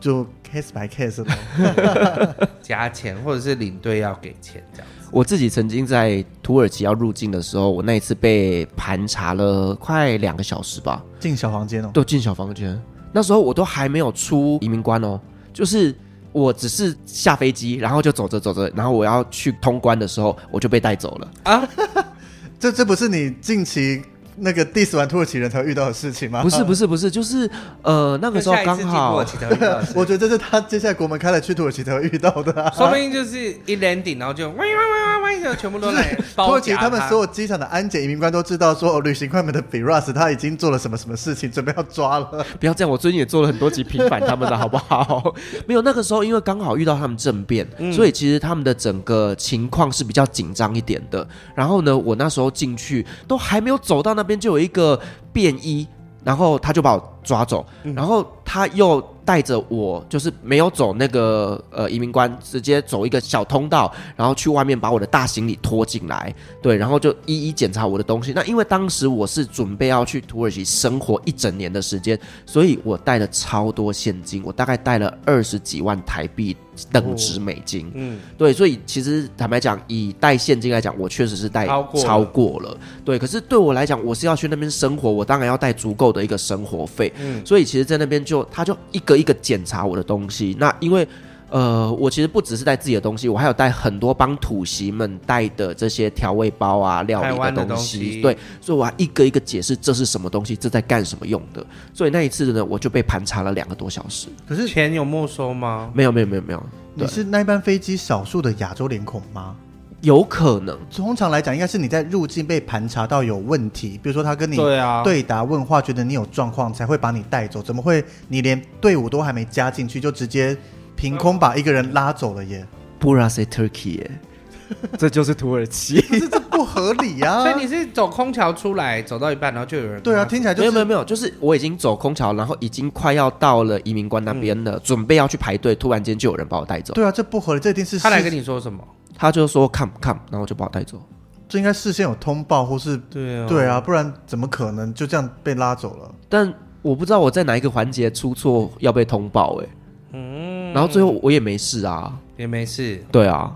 C: 就 case by case 的 加钱，或者是领队要给钱这样子。我自己曾经在土耳其要入境的时候，我那一次被盘查了快两个小时吧，进小房间哦，都进小房间。那时候我都还没有出移民关哦。就是我只是下飞机，然后就走着走着，然后我要去通关的时候，我就被带走了啊！这这不是你近期？那个 diss 完土耳其人才会遇到的事情吗？不是不是不是，就是呃那个时候刚好，我觉得这是他接下来国门开了去土耳其才会遇到的，啊，说不定就是一 landing 然后就喂喂喂喂喂，就全部都来土耳其他们所有机场的安检移民官都知道说，哦，旅行快门的 Biras 他已经做了什么什么事情，准备要抓了。不要这样，我最近也做了很多集平反他们的好不好？没有那个时候，因为刚好遇到他们政变，嗯、所以其实他们的整个情况是比较紧张一点的。然后呢，我那时候进去都还没有走到那那边。就有一个便衣，然后他就把我抓走，然后他又。带着我就是没有走那个呃移民关，直接走一个小通道，然后去外面把我的大行李拖进来，对，然后就一一检查我的东西。那因为当时我是准备要去土耳其生活一整年的时间，所以我带了超多现金，我大概带了二十几万台币等值美金。哦、嗯，对，所以其实坦白讲，以带现金来讲，我确实是带超过，超过了。对，可是对我来讲，我是要去那边生活，我当然要带足够的一个生活费。嗯，所以其实，在那边就他就一个。一个检查我的东西，那因为呃，我其实不只是带自己的东西，我还有带很多帮土席们带的这些调味包啊、料理的东西。东西对，所以我要一个一个解释这是什么东西，这在干什么用的。所以那一次呢，我就被盘查了两个多小时。可是钱有没收吗？没有，没有，没有，没有。你是那班飞机少数的亚洲脸孔吗？有可能，通常来讲，应该是你在入境被盘查到有问题，比如说他跟你对答问话，觉得你有状况，才会把你带走。怎么会你连队伍都还没加进去，就直接凭空把一个人拉走了耶？Burası Turkey 耶，这就是土耳其，可是这不合理啊！所以你是走空桥出来，走到一半，然后就有人对啊，听起来就没有没有没有，就是我已经走空桥，然后已经快要到了移民官那边了，嗯、准备要去排队，突然间就有人把我带走。对啊，这不合理，这一定是他来跟你说什么？他就说 come come，然后就把我带走。这应该事先有通报，或是对啊，对啊，不然怎么可能就这样被拉走了？但我不知道我在哪一个环节出错要被通报哎、欸。嗯，然后最后我也没事啊，也没事。
B: 对啊，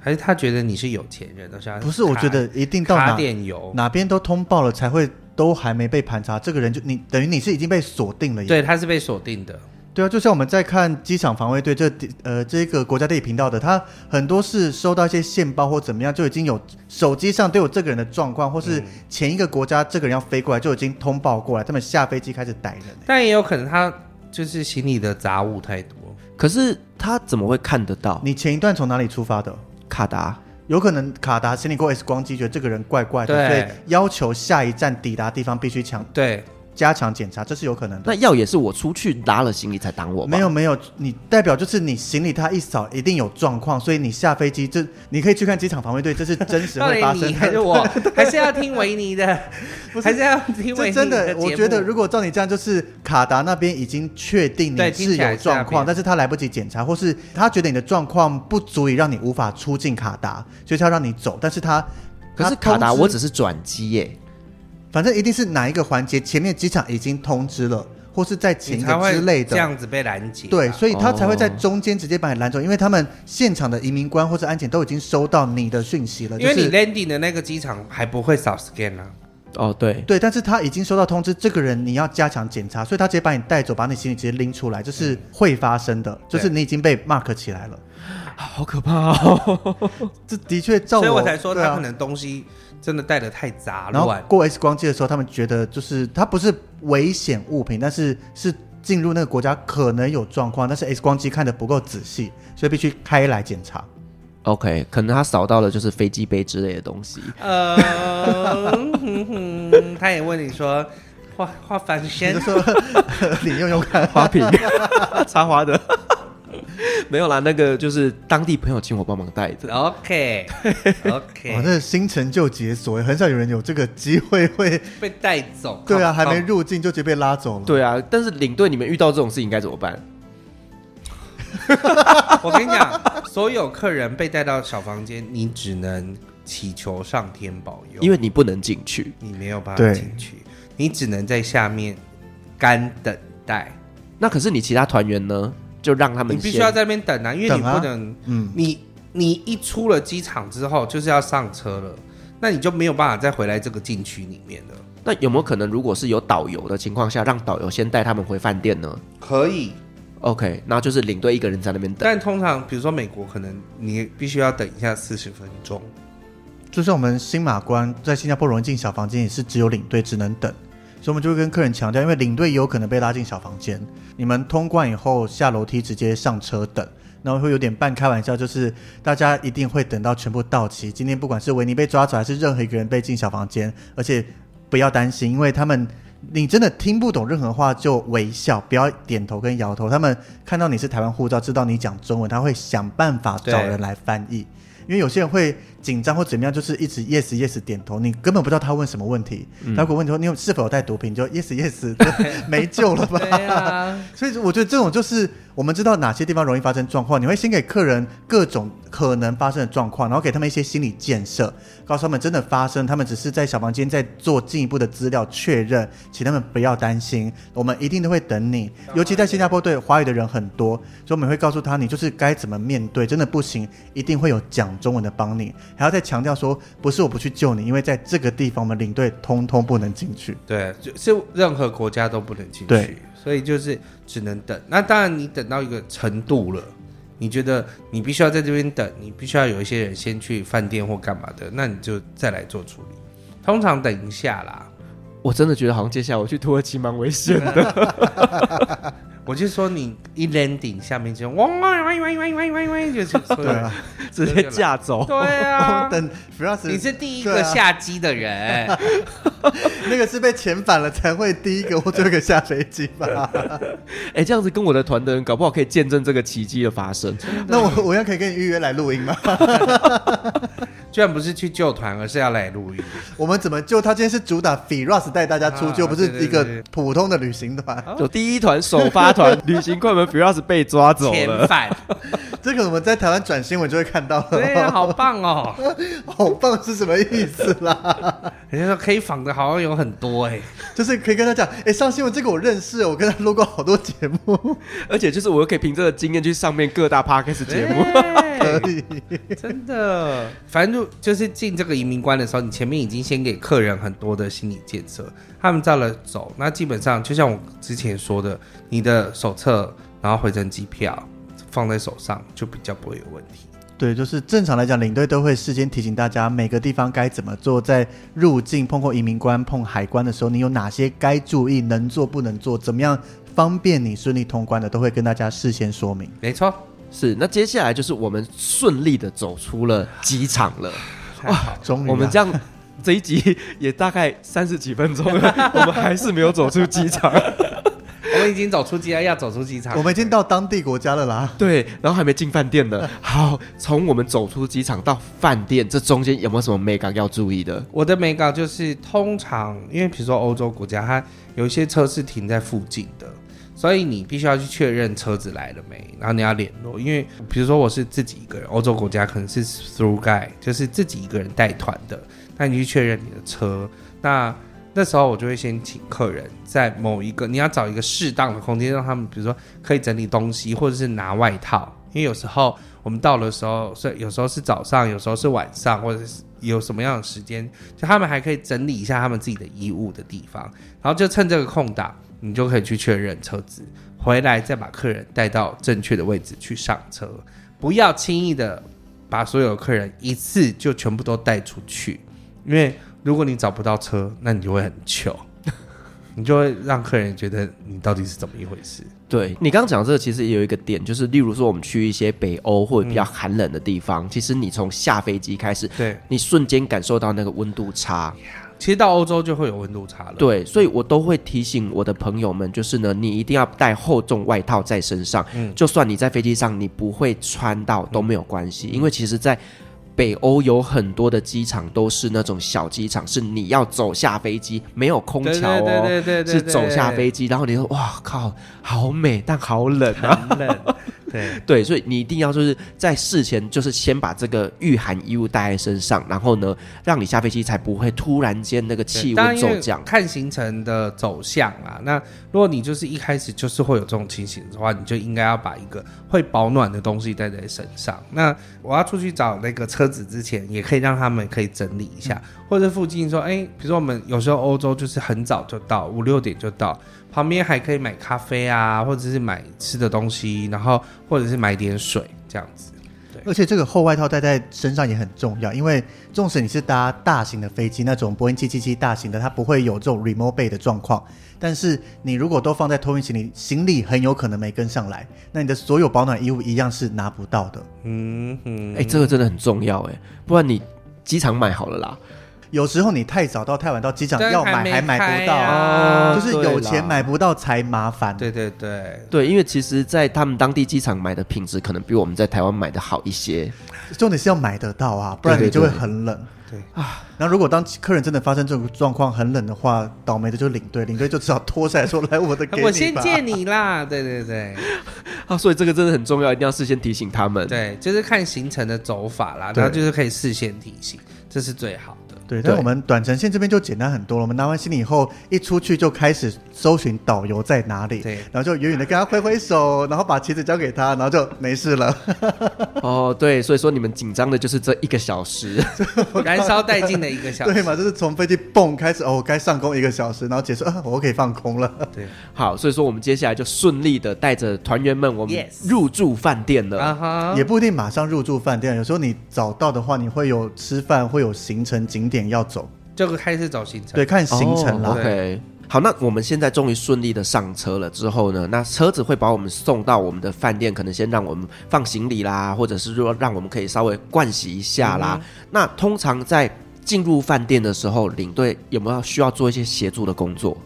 C: 还是他觉得你是有钱人，都是
D: 不是？我觉得一定到哪
C: 电油
D: 哪边都通报了才会都还没被盘查，这个人就你等于你是已经被锁定了。
C: 对，他是被锁定的。
D: 对啊，就像我们在看机场防卫队这呃这个国家地理频道的，他很多是收到一些线报或怎么样，就已经有手机上都有这个人的状况，或是前一个国家这个人要飞过来就已经通报过来，他们下飞机开始逮人。
C: 但也有可能他就是行李的杂物太多，
B: 可是他怎么会看得到？
D: 你前一段从哪里出发的？
B: 卡达，
D: 有可能卡达行李过 X 光机，觉得这个人怪怪的，所以要求下一站抵达地方必须抢。
C: 对。
D: 加强检查，这是有可能的。
B: 那药也是我出去拿了行李才挡我吗？
D: 没有没有，你代表就是你行李他一扫一定有状况，所以你下飞机这你可以去看机场防卫队，这是真实会发生的。
C: 还是我 还是要听维尼的，是还是要听维尼的。
D: 真的，我觉得如果照你这样，就是卡达那边已经确定你是有状况，但是他来不及检查，或是他觉得你的状况不足以让你无法出境卡达，所以他要让你走，但是他
B: 可是卡达我只是转机耶。
D: 反正一定是哪一个环节前面机场已经通知了，或是在前一个之类的，
C: 这样子被拦截。
D: 对，所以他才会在中间直接把你拦走，因为他们现场的移民官或者安检都已经收到你的讯息了。
C: 因为你 landing 的那个机场还不会扫 scan 啊。
B: 哦，对
D: 对，但是他已经收到通知，这个人你要加强检查，所以他直接把你带走，把你行李直接拎出来，这是会发生的，就是你已经被 mark 起来了。
B: 好可怕哦！
D: 这的确照我，
C: 所以我才说他可能东西。真的带的太杂了。
D: 然后过 X 光机的时候，他们觉得就是它不是危险物品，但是是进入那个国家可能有状况，但是 X 光机看的不够仔细，所以必须开来检查。
B: OK，可能他扫到了就是飞机杯之类的东西。
C: 呃，他也问你说画画帆仙，
D: 你就说你用用看
B: 花瓶插花的。没有啦，那个就是当地朋友请我帮忙带的。
C: OK，OK，
D: 我那新成就解锁，很少有人有这个机会会
C: 被带走。
D: 对啊，还没入境就直接被拉走了。
B: 对啊，但是领队你们遇到这种事情该怎么办？
C: 我跟你讲，所有客人被带到小房间，你只能祈求上天保佑，
B: 因为你不能进去，
C: 你没有办法进去，你只能在下面干等待。
B: 那可是你其他团员呢？就让他们，
C: 你必须要在那边等啊，因为你不能，啊、嗯，你你一出了机场之后就是要上车了，那你就没有办法再回来这个禁区里面了。
B: 那有没有可能，如果是有导游的情况下，让导游先带他们回饭店呢？
C: 可以
B: ，OK，那就是领队一个人在那边等。
C: 但通常，比如说美国，可能你必须要等一下四十分钟。
D: 就像我们新马关在新加坡容易进小房间，也是只有领队只能等。所以我们就会跟客人强调，因为领队有可能被拉进小房间，你们通关以后下楼梯直接上车等，然后会有点半开玩笑，就是大家一定会等到全部到齐。今天不管是维尼被抓走，还是任何一个人被进小房间，而且不要担心，因为他们你真的听不懂任何话就微笑，不要点头跟摇头。他们看到你是台湾护照，知道你讲中文，他会想办法找人来翻译，因为有些人会。紧张或怎么样，就是一直 yes yes 点头，你根本不知道他问什么问题。嗯、他如果问你说你有是否有带毒品，就 yes yes，没救了吧？啊、所以我觉得这种就是我们知道哪些地方容易发生状况，你会先给客人各种可能发生的状况，然后给他们一些心理建设，告诉他们真的发生，他们只是在小房间在做进一步的资料确认，请他们不要担心，我们一定都会等你。尤其在新加坡，对华语的人很多，所以我们会告诉他，你就是该怎么面对，真的不行，一定会有讲中文的帮你。还要再强调说，不是我不去救你，因为在这个地方，我们领队通通不能进去。
C: 对，就是任何国家都不能进去。对，所以就是只能等。那当然，你等到一个程度了，你觉得你必须要在这边等，你必须要有一些人先去饭店或干嘛的，那你就再来做处理。通常等一下啦。
B: 我真的觉得好像接下来我去土耳其蛮危险的。
C: 我就说你一 landing 下面就汪汪汪汪汪汪汪汪，就对啊，
B: 直接驾走。
C: 对啊，
D: 等
C: 你是第一个下机的人，
D: 那个是被遣返了才会第一个或最后一个下飞机吧？
B: 哎，这样子跟我的团的人搞不好可以见证这个奇迹的发生。
D: 那我我要可以跟你预约来录音吗？
C: 居然不是去救团，而是要来录音。
D: 我们怎么救？他今天是主打 Firas 带大家出去，不是一个普通的旅行团。
B: 就第一团首发团。旅行快门 Firas 被抓走了，遣返。
D: 这个我们在台湾转新闻就会看到了。
C: 对啊，好棒哦，
D: 好棒是什么意思啦？
C: 人家说可以访的，好像有很多哎、欸，
D: 就是可以跟他讲，哎、欸，上新闻这个我认识，我跟他录过好多节目，
B: 而且就是我又可以凭这个经验去上面各大 Podcast 节目。
C: 真的，反正就就是进这个移民关的时候，你前面已经先给客人很多的心理建设，他们照了走，那基本上就像我之前说的，你的手册，然后回程机票放在手上，就比较不会有问题。
D: 对，就是正常来讲，领队都会事先提醒大家每个地方该怎么做，在入境碰过移民关、碰海关的时候，你有哪些该注意、能做不能做，怎么样方便你顺利通关的，都会跟大家事先说明。
C: 没错，
B: 是。那接下来就是我们顺利的走出了机场了。
D: 哇，终于！
B: 我们这样这一集也大概三十几分钟了，我们还是没有走出机场。
C: 我们已经走出机，要走出机场。
D: 我们已经到当地国家了啦。
B: 对，然后还没进饭店呢。好，从我们走出机场到饭店，这中间有没有什么美感要注意的？
C: 我的美感就是，通常因为比如说欧洲国家，它有一些车是停在附近的，所以你必须要去确认车子来了没，然后你要联络。因为比如说我是自己一个人，欧洲国家可能是 through guide，就是自己一个人带团的，那你去确认你的车，那。那时候我就会先请客人在某一个，你要找一个适当的空间，让他们比如说可以整理东西，或者是拿外套。因为有时候我们到的时候，是有时候是早上，有时候是晚上，或者是有什么样的时间，就他们还可以整理一下他们自己的衣物的地方。然后就趁这个空档，你就可以去确认车子，回来再把客人带到正确的位置去上车。不要轻易的把所有客人一次就全部都带出去，因为。如果你找不到车，那你就会很糗，你就会让客人觉得你到底是怎么一回事。
B: 对，你刚刚讲这个，其实也有一个点，就是例如说我们去一些北欧或者比较寒冷的地方，嗯、其实你从下飞机开始，
C: 对，
B: 你瞬间感受到那个温度差。
C: 其实到欧洲就会有温度差了。
B: 对，所以我都会提醒我的朋友们，就是呢，你一定要带厚重外套在身上，嗯，就算你在飞机上你不会穿到都没有关系，嗯、因为其实，在北欧有很多的机场都是那种小机场，是你要走下飞机，没有空调哦，
C: 对对对
B: 是走下飞机，然后你说哇靠，好美，但好冷啊，
C: 很冷。对
B: 对，所以你一定要就是在事前就是先把这个御寒衣物带在身上，然后呢，让你下飞机才不会突然间那个气温骤降。
C: 看行程的走向啊，那如果你就是一开始就是会有这种情形的话，你就应该要把一个会保暖的东西带在身上。那我要出去找那个车子之前，也可以让他们可以整理一下，嗯、或者附近说，哎，比如说我们有时候欧洲就是很早就到，五六点就到。旁边还可以买咖啡啊，或者是买吃的东西，然后或者是买点水这样子。对，
D: 而且这个厚外套带在身上也很重要，因为纵使你是搭大型的飞机，那种波音七七七大型的，它不会有这种 remote bay 的状况。但是你如果都放在托运行李，行李很有可能没跟上来，那你的所有保暖衣物一样是拿不到的。
B: 嗯嗯，哎、欸，这个真的很重要哎，不然你机场买好了啦。
D: 有时候你太早到太晚到机场要买还买不到，啊、就是有钱买不到才麻烦。
C: 对对对
B: 对，因为其实，在他们当地机场买的品质可能比我们在台湾买的好一些。
D: 重点是要买得到啊，不然你就会很冷。
C: 对
D: 啊，然后如果当客人真的发生这种状况很冷的话，倒霉的就是领队，领队就只好拖下来说：“来，我的给你，
C: 我先借你啦。”对对对，
B: 啊，所以这个真的很重要，一定要事先提醒他们。
C: 对，就是看行程的走法啦，然后就是可以事先提醒，这是最好。
D: 对，但我们短程线这边就简单很多了。我们拿完行李以后，一出去就开始搜寻导游在哪里，
C: 对，
D: 然后就远远的跟他挥挥手，然后把旗子交给他，然后就没事了。
B: 哦，对，所以说你们紧张的就是这一个小时，
C: 燃烧殆尽的一个小时，
D: 对嘛？就是从飞机蹦开始，哦，该上工一个小时，然后结束，啊，我可以放空了。
C: 对，
B: 好，所以说我们接下来就顺利的带着团员们，我们入住饭店了。
C: Yes.
D: 也不一定马上入住饭店，有时候你早到的话，你会有吃饭，会有行程景点要走。
C: 就开始找行程，
D: 对，看行程了。
B: Oh, OK，好，那我们现在终于顺利的上车了之后呢，那车子会把我们送到我们的饭店，可能先让我们放行李啦，或者是说让我们可以稍微盥洗一下啦。嗯、那通常在进入饭店的时候，领队有没有需要做一些协助的工作？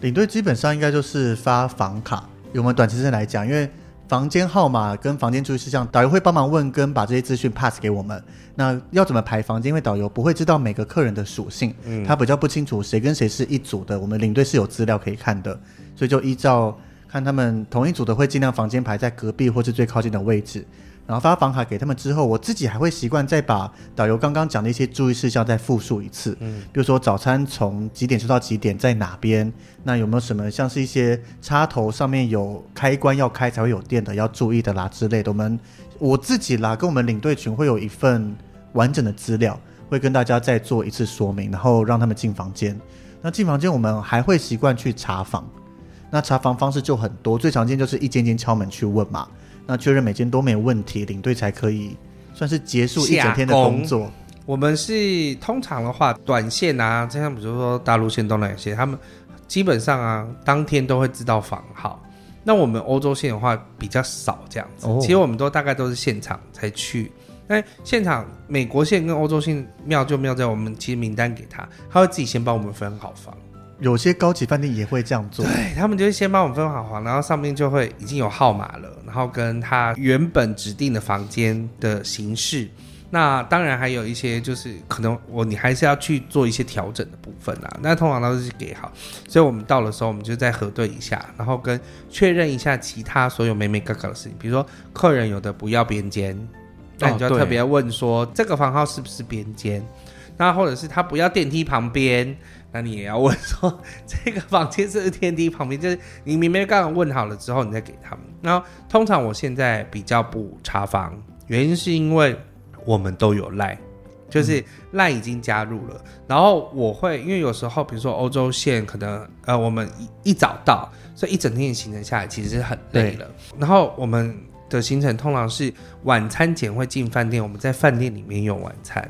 D: 领队基本上应该就是发房卡，以我们短期间来讲，因为。房间号码跟房间注意事项，导游会帮忙问跟把这些资讯 pass 给我们。那要怎么排房间？因为导游不会知道每个客人的属性，嗯，他比较不清楚谁跟谁是一组的。我们领队是有资料可以看的，所以就依照看他们同一组的会尽量房间排在隔壁或是最靠近的位置。然后发房卡给他们之后，我自己还会习惯再把导游刚刚讲的一些注意事项再复述一次。嗯，比如说早餐从几点吃到几点，在哪边？那有没有什么像是一些插头上面有开关要开才会有电的要注意的啦之类的？我们我自己啦，跟我们领队群会有一份完整的资料，会跟大家再做一次说明，然后让他们进房间。那进房间我们还会习惯去查房，那查房方式就很多，最常见就是一间间敲门去问嘛。那确认每间都没有问题，领队才可以算是结束一整天的工作。
C: 我们是通常的话，短线啊，就像比如说大陆线、东南亚线，他们基本上啊，当天都会知道房号。那我们欧洲线的话比较少这样子，哦、其实我们都大概都是现场才去。那现场美国线跟欧洲线妙就妙在我们其实名单给他，他会自己先帮我们分好房。
D: 有些高级饭店也会这样做，
C: 对，他们就会先帮我们分好房，然后上面就会已经有号码了，然后跟他原本指定的房间的形式。那当然还有一些就是可能我你还是要去做一些调整的部分啦。那通常都是给好，所以我们到的时候我们就再核对一下，然后跟确认一下其他所有眉眉角角的事情，比如说客人有的不要边间，那你就要特别问说、哦、这个房号是不是边间，那或者是他不要电梯旁边。那你也要问说，这个房间是电梯旁边，就是你明明刚刚问好了之后，你再给他们。然后通常我现在比较不查房，原因是因为我们都有赖，就是赖已经加入了。然后我会因为有时候，比如说欧洲线可能呃我们一一早到，所以一整天的行程下来其实是很累了。然后我们的行程通常是晚餐前会进饭店，我们在饭店里面用晚餐。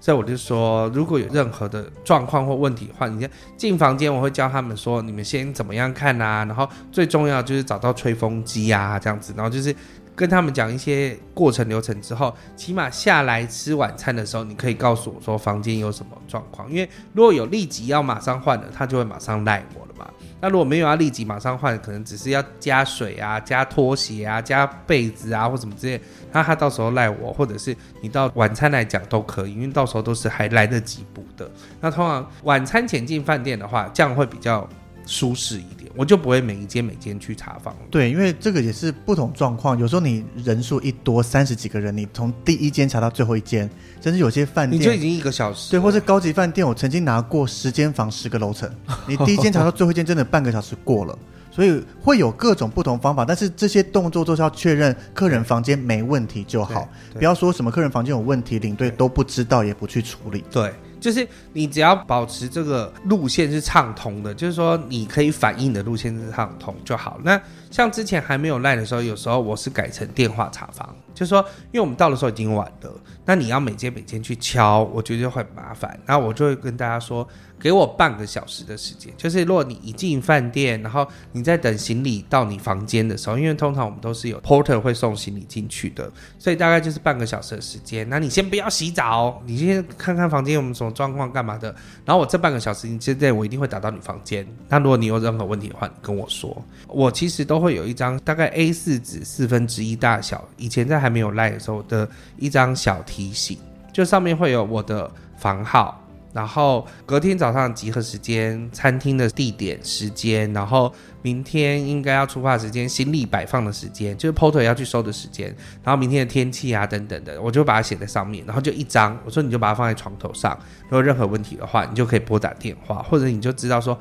C: 所以我就说，如果有任何的状况或问题的话，你先进房间，我会教他们说，你们先怎么样看啊？然后最重要就是找到吹风机啊，这样子，然后就是跟他们讲一些过程流程之后，起码下来吃晚餐的时候，你可以告诉我说房间有什么状况，因为如果有立即要马上换的，他就会马上赖我了嘛。那如果没有要立即马上换，可能只是要加水啊、加拖鞋啊、加被子啊或什么之类，那他到时候赖我，或者是你到晚餐来讲都可以，因为到时候都是还来得及补的。那通常晚餐前进饭店的话，这样会比较舒适一点，我就不会每一间每间去查房。
D: 对，因为这个也是不同状况，有时候你人数一多，三十几个人，你从第一间查到最后一间。甚至有些饭店你
C: 就已经一个小时，
D: 对，或是高级饭店，我曾经拿过十间房十个楼层，你第一间查到最后一间，真的半个小时过了，所以会有各种不同方法，但是这些动作都是要确认客人房间没问题就好，不要说什么客人房间有问题，领队都不知道也不去处理。
C: 对，就是你只要保持这个路线是畅通的，就是说你可以反应的路线是畅通就好。那像之前还没有赖的时候，有时候我是改成电话查房，就是说因为我们到的时候已经晚了。那你要每间每间去敲，我觉得就会很麻烦。然后我就会跟大家说，给我半个小时的时间。就是如果你一进饭店，然后你在等行李到你房间的时候，因为通常我们都是有 porter 会送行李进去的，所以大概就是半个小时的时间。那你先不要洗澡，你先看看房间有没有什么状况干嘛的。然后我这半个小时你现在我一定会打到你房间。那如果你有任何问题的话，你跟我说。我其实都会会有一张大概 A 四纸四分之一大小，以前在还没有赖的时候的一张小提醒，就上面会有我的房号，然后隔天早上集合时间、餐厅的地点、时间，然后明天应该要出发时间、行李摆放的时间，就是 porter 要去收的时间，然后明天的天气啊等等的，我就把它写在上面，然后就一张，我说你就把它放在床头上，如果任何问题的话，你就可以拨打电话，或者你就知道说，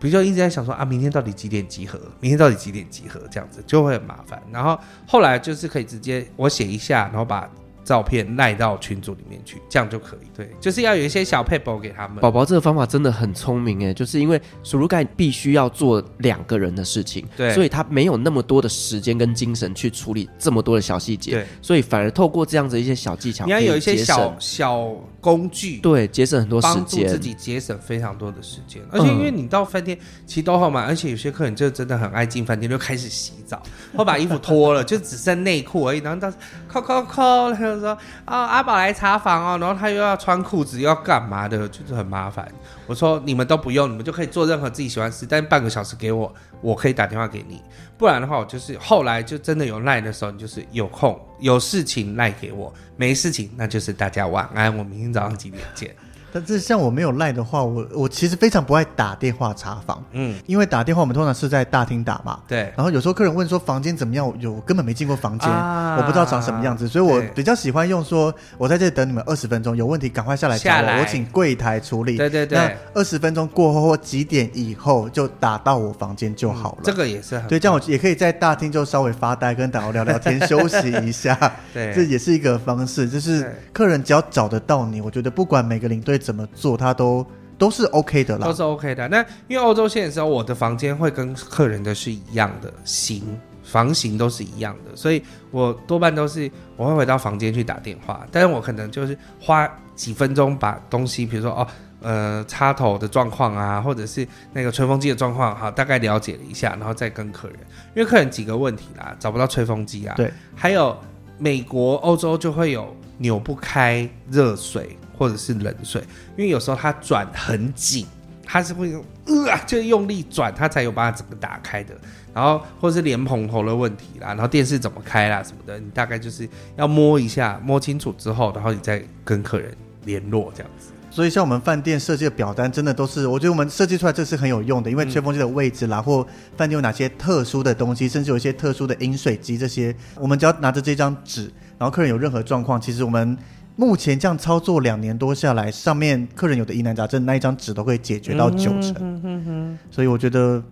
C: 比如说一直在想说啊，明天到底几点集合？明天到底几点集合？这样子就会很麻烦。然后后来就是可以直接我写一下，然后把。照片赖到群组里面去，这样就可以。对，就是要有一些小撇步给他们。
B: 宝宝这个方法真的很聪明哎，就是因为鼠鹿盖必须要做两个人的事情，对，所以他没有那么多的时间跟精神去处理这么多的小细节，对，所以反而透过这样子一些小技巧，
C: 你要有一些小小工具，
B: 对，节省很多时间，帮助
C: 自己节省非常多的时间。而且因为你到饭店其实都好嘛，而且有些客人就真的很爱进饭店，就开始洗澡，或把衣服脱了，就只剩内裤而已，然后到扣扣扣。说啊、哦，阿宝来查房哦，然后他又要穿裤子，又要干嘛的，就是很麻烦。我说你们都不用，你们就可以做任何自己喜欢的事，但半个小时给我，我可以打电话给你。不然的话，我就是后来就真的有赖的时候，你就是有空有事情赖给我，没事情那就是大家晚安，我明天早上几点见。
D: 但是像我没有赖的话，我我其实非常不爱打电话查房，嗯，因为打电话我们通常是在大厅打嘛，
C: 对。
D: 然后有时候客人问说房间怎么样，有根本没进过房间，啊、我不知道长什么样子，所以我比较喜欢用说，我在这里等你们二十分钟，有问题赶快下来找我，我请柜台处理。
C: 对对对。
D: 那二十分钟过后或几点以后就打到我房间就好了。嗯、
C: 这个也是很。
D: 对，这样我也可以在大厅就稍微发呆，跟导游聊聊天，休息一下。
C: 对，
D: 这也是一个方式，就是客人只要找得到你，我觉得不管每个领队怎么做，他。都都是 OK 的啦，
C: 都是 OK 的。那因为欧洲线的时候，我的房间会跟客人的是一样的型，房型都是一样的，所以我多半都是我会回到房间去打电话，但是我可能就是花几分钟把东西，比如说哦，呃，插头的状况啊，或者是那个吹风机的状况，好，大概了解了一下，然后再跟客人，因为客人几个问题啦，找不到吹风机啊，
D: 对，还
C: 有美国、欧洲就会有扭不开热水。或者是冷水，因为有时候它转很紧，它是会用呃，就用力转，它才有办法整个打开的。然后或者是连蓬头的问题啦，然后电视怎么开啦什么的，你大概就是要摸一下，摸清楚之后，然后你再跟客人联络这样子。
D: 所以像我们饭店设计的表单，真的都是我觉得我们设计出来这是很有用的，因为吹风机的位置啦，或饭店有哪些特殊的东西，甚至有一些特殊的饮水机这些，我们只要拿着这张纸，然后客人有任何状况，其实我们。目前这样操作两年多下来，上面客人有的疑难杂症，那一张纸都会解决到九成。嗯、哼哼哼，所以我觉得。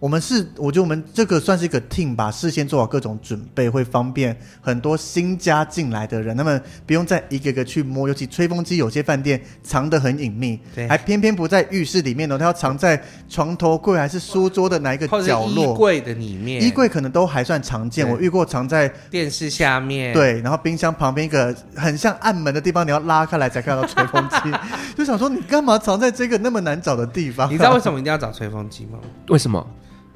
D: 我们是，我觉得我们这个算是一个 team 吧，事先做好各种准备，会方便很多新加进来的人，他们不用再一个个去摸。尤其吹风机，有些饭店藏得很隐秘，对，还偏偏不在浴室里面呢，它要藏在床头柜还是书桌的哪一个角落？衣
C: 柜的里面，
D: 衣柜可能都还算常见。我遇过藏在
C: 电视下面，
D: 对，然后冰箱旁边一个很像暗门的地方，你要拉开来才看到吹风机。就想说，你干嘛藏在这个那么难找的地方？
C: 你知道为什么一定要找吹风机吗？
B: 为什么？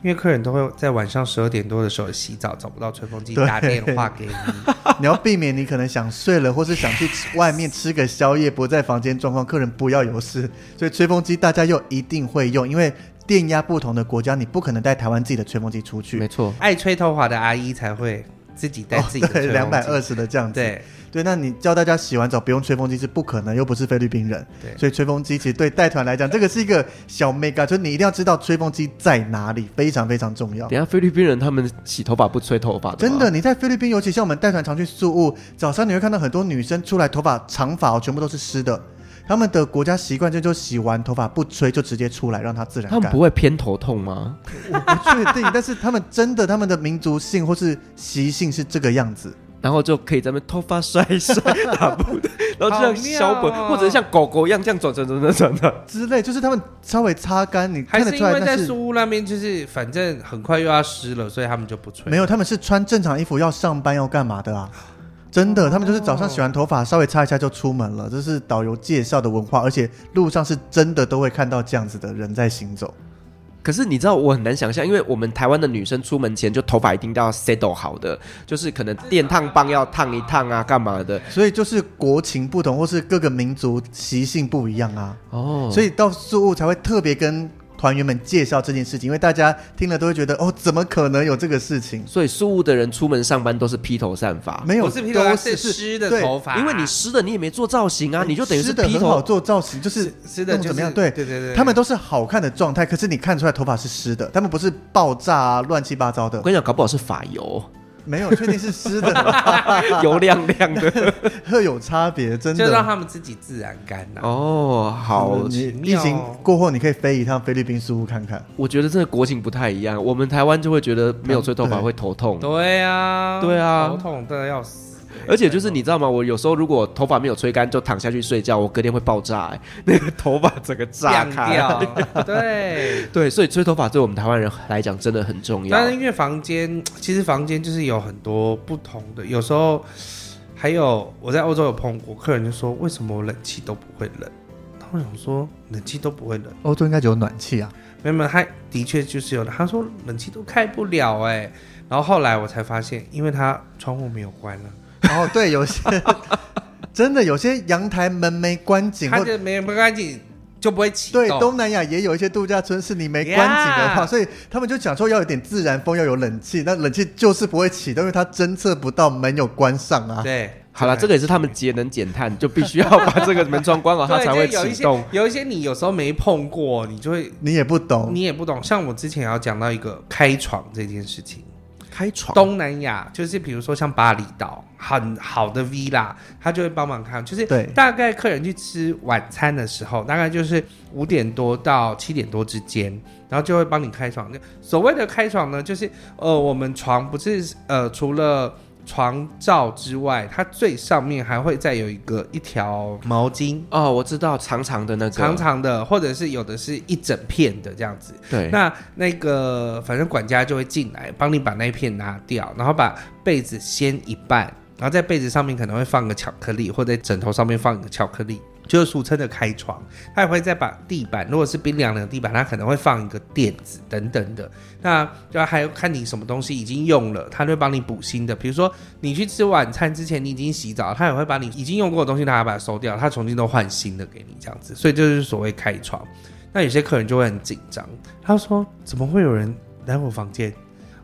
C: 因为客人都会在晚上十二点多的时候洗澡，找不到吹风机，打电话给你。
D: 你要避免你可能想睡了，或是想去外面吃个宵夜，不在房间状况，客人不要有事。所以吹风机大家又一定会用，因为电压不同的国家，你不可能带台湾自己的吹风机出去。
B: 没错，
C: 爱吹头发的阿姨才会自己带自己的吹风机，
D: 两百二十的这样子。
C: 对。
D: 对，那你教大家洗完澡不用吹风机是不可能，又不是菲律宾人。
C: 对，
D: 所以吹风机其实对带团来讲，这个是一个小 mega，就是你一定要知道吹风机在哪里，非常非常重要。
B: 等下菲律宾人他们洗头发不吹头发的，
D: 真的，你在菲律宾，尤其像我们带团常去宿务，早上你会看到很多女生出来头发长发哦，全部都是湿的。他们的国家习惯就就洗完头发不吹就直接出来让它自然干。
B: 他们不会偏头痛吗？
D: 我不确定，但是他们真的他们的民族性或是习性是这个样子。
B: 然后就可以在那边头发甩一甩，打不的，然后就像小本，哦、或者像狗狗一样这样转转转转转的
D: 之类，就是他们稍微擦干，你看得出来。
C: 还是因为在书屋那边，就是反正很快又要湿了，所以他们就不吹。
D: 没有，他们是穿正常衣服要上班要干嘛的啊？真的，他们就是早上洗完头发稍微擦一下就出门了，这是导游介绍的文化，而且路上是真的都会看到这样子的人在行走。
B: 可是你知道我很难想象，因为我们台湾的女生出门前就头发一定都要 settle 好的，就是可能电烫棒要烫一烫啊，干嘛的？
D: 所以就是国情不同，或是各个民族习性不一样啊。哦，所以到宿务才会特别跟。团员们介绍这件事情，因为大家听了都会觉得哦，怎么可能有这个事情？
B: 所以宿务的人出门上班都是披头散发，
D: 没有，
C: 是披头散发，是湿的头发，
B: 因为你湿的你也没做造型啊，你就等于是披
D: 头。做造型，就是
C: 湿的
D: 怎么样？对对对对，他们都是好看的状态，可是你看出来头发是湿的，他们不是爆炸啊，乱七八糟的。
B: 我跟你讲，搞不好是发油。
D: 没有，确定是湿的，
B: 油亮亮的，
D: 会有差别，真的。
C: 就让他们自己自然干呐。
B: 哦，好，
D: 你疫情过后，你可以飞一趟菲律宾宿务看看。
B: 我觉得这个国情不太一样，我们台湾就会觉得没有吹头发会头痛。
C: 对呀，
B: 对啊，
C: 头痛的要死。
B: 而且就是你知道吗？我有时候如果头发没有吹干，就躺下去睡觉，我隔天会爆炸，欸，那个头发整个炸开。
C: 对
B: 对，所以吹头发对我们台湾人来讲真的很重要。
C: 但是因为房间，其实房间就是有很多不同的，有时候还有我在欧洲有碰过客人就说，为什么我冷气都不会冷？他想说冷气都不会冷，
D: 欧洲应该就有暖气啊？
C: 没有没有，他的确就是有的。他说冷气都开不了哎，欸，然后后来我才发现，因为他窗户没有关了。
D: 哦，对，有些 真的有些阳台门没关紧，
C: 或者没没关紧就不会启动。
D: 对，东南亚也有一些度假村是你没关紧的话，Yeah 所以他们就讲说要有点自然风，要有冷气，那冷气就是不会启动，因为它侦测不到门有关上啊。
C: 对，
B: 好了，这个也是他们节能减碳，就必须要把这个门窗关好，它 才会启动。
C: 有一些你有时候没碰过，你就会
D: 你也不懂，
C: 你也不懂。像我之前要讲到一个开床这件事情，
B: 开床，
C: 东南亚就是比如说像巴厘岛很好的 villa，他就会帮忙看，就是大概客人去吃晚餐的时候，大概就是五点多到七点多之间，然后就会帮你开床。所谓的开床呢，就是呃，我们床不是呃，除了床罩之外，它最上面还会再有一个一条毛巾
B: 哦，我知道长长的那个，
C: 长长的，或者是有的是一整片的这样子。
B: 对，
C: 那那个反正管家就会进来帮你把那一片拿掉，然后把被子掀一半，然后在被子上面可能会放个巧克力，或者在枕头上面放一个巧克力。就是俗称的开床，他也会再把地板，如果是冰凉的地板，他可能会放一个垫子等等的。那就还有看你什么东西已经用了，他会帮你补新的。比如说你去吃晚餐之前你已经洗澡，他也会把你已经用过的东西，他把它收掉，他重新都换新的给你这样子。所以就是所谓开床。那有些客人就会很紧张，他说怎么会有人来我房间？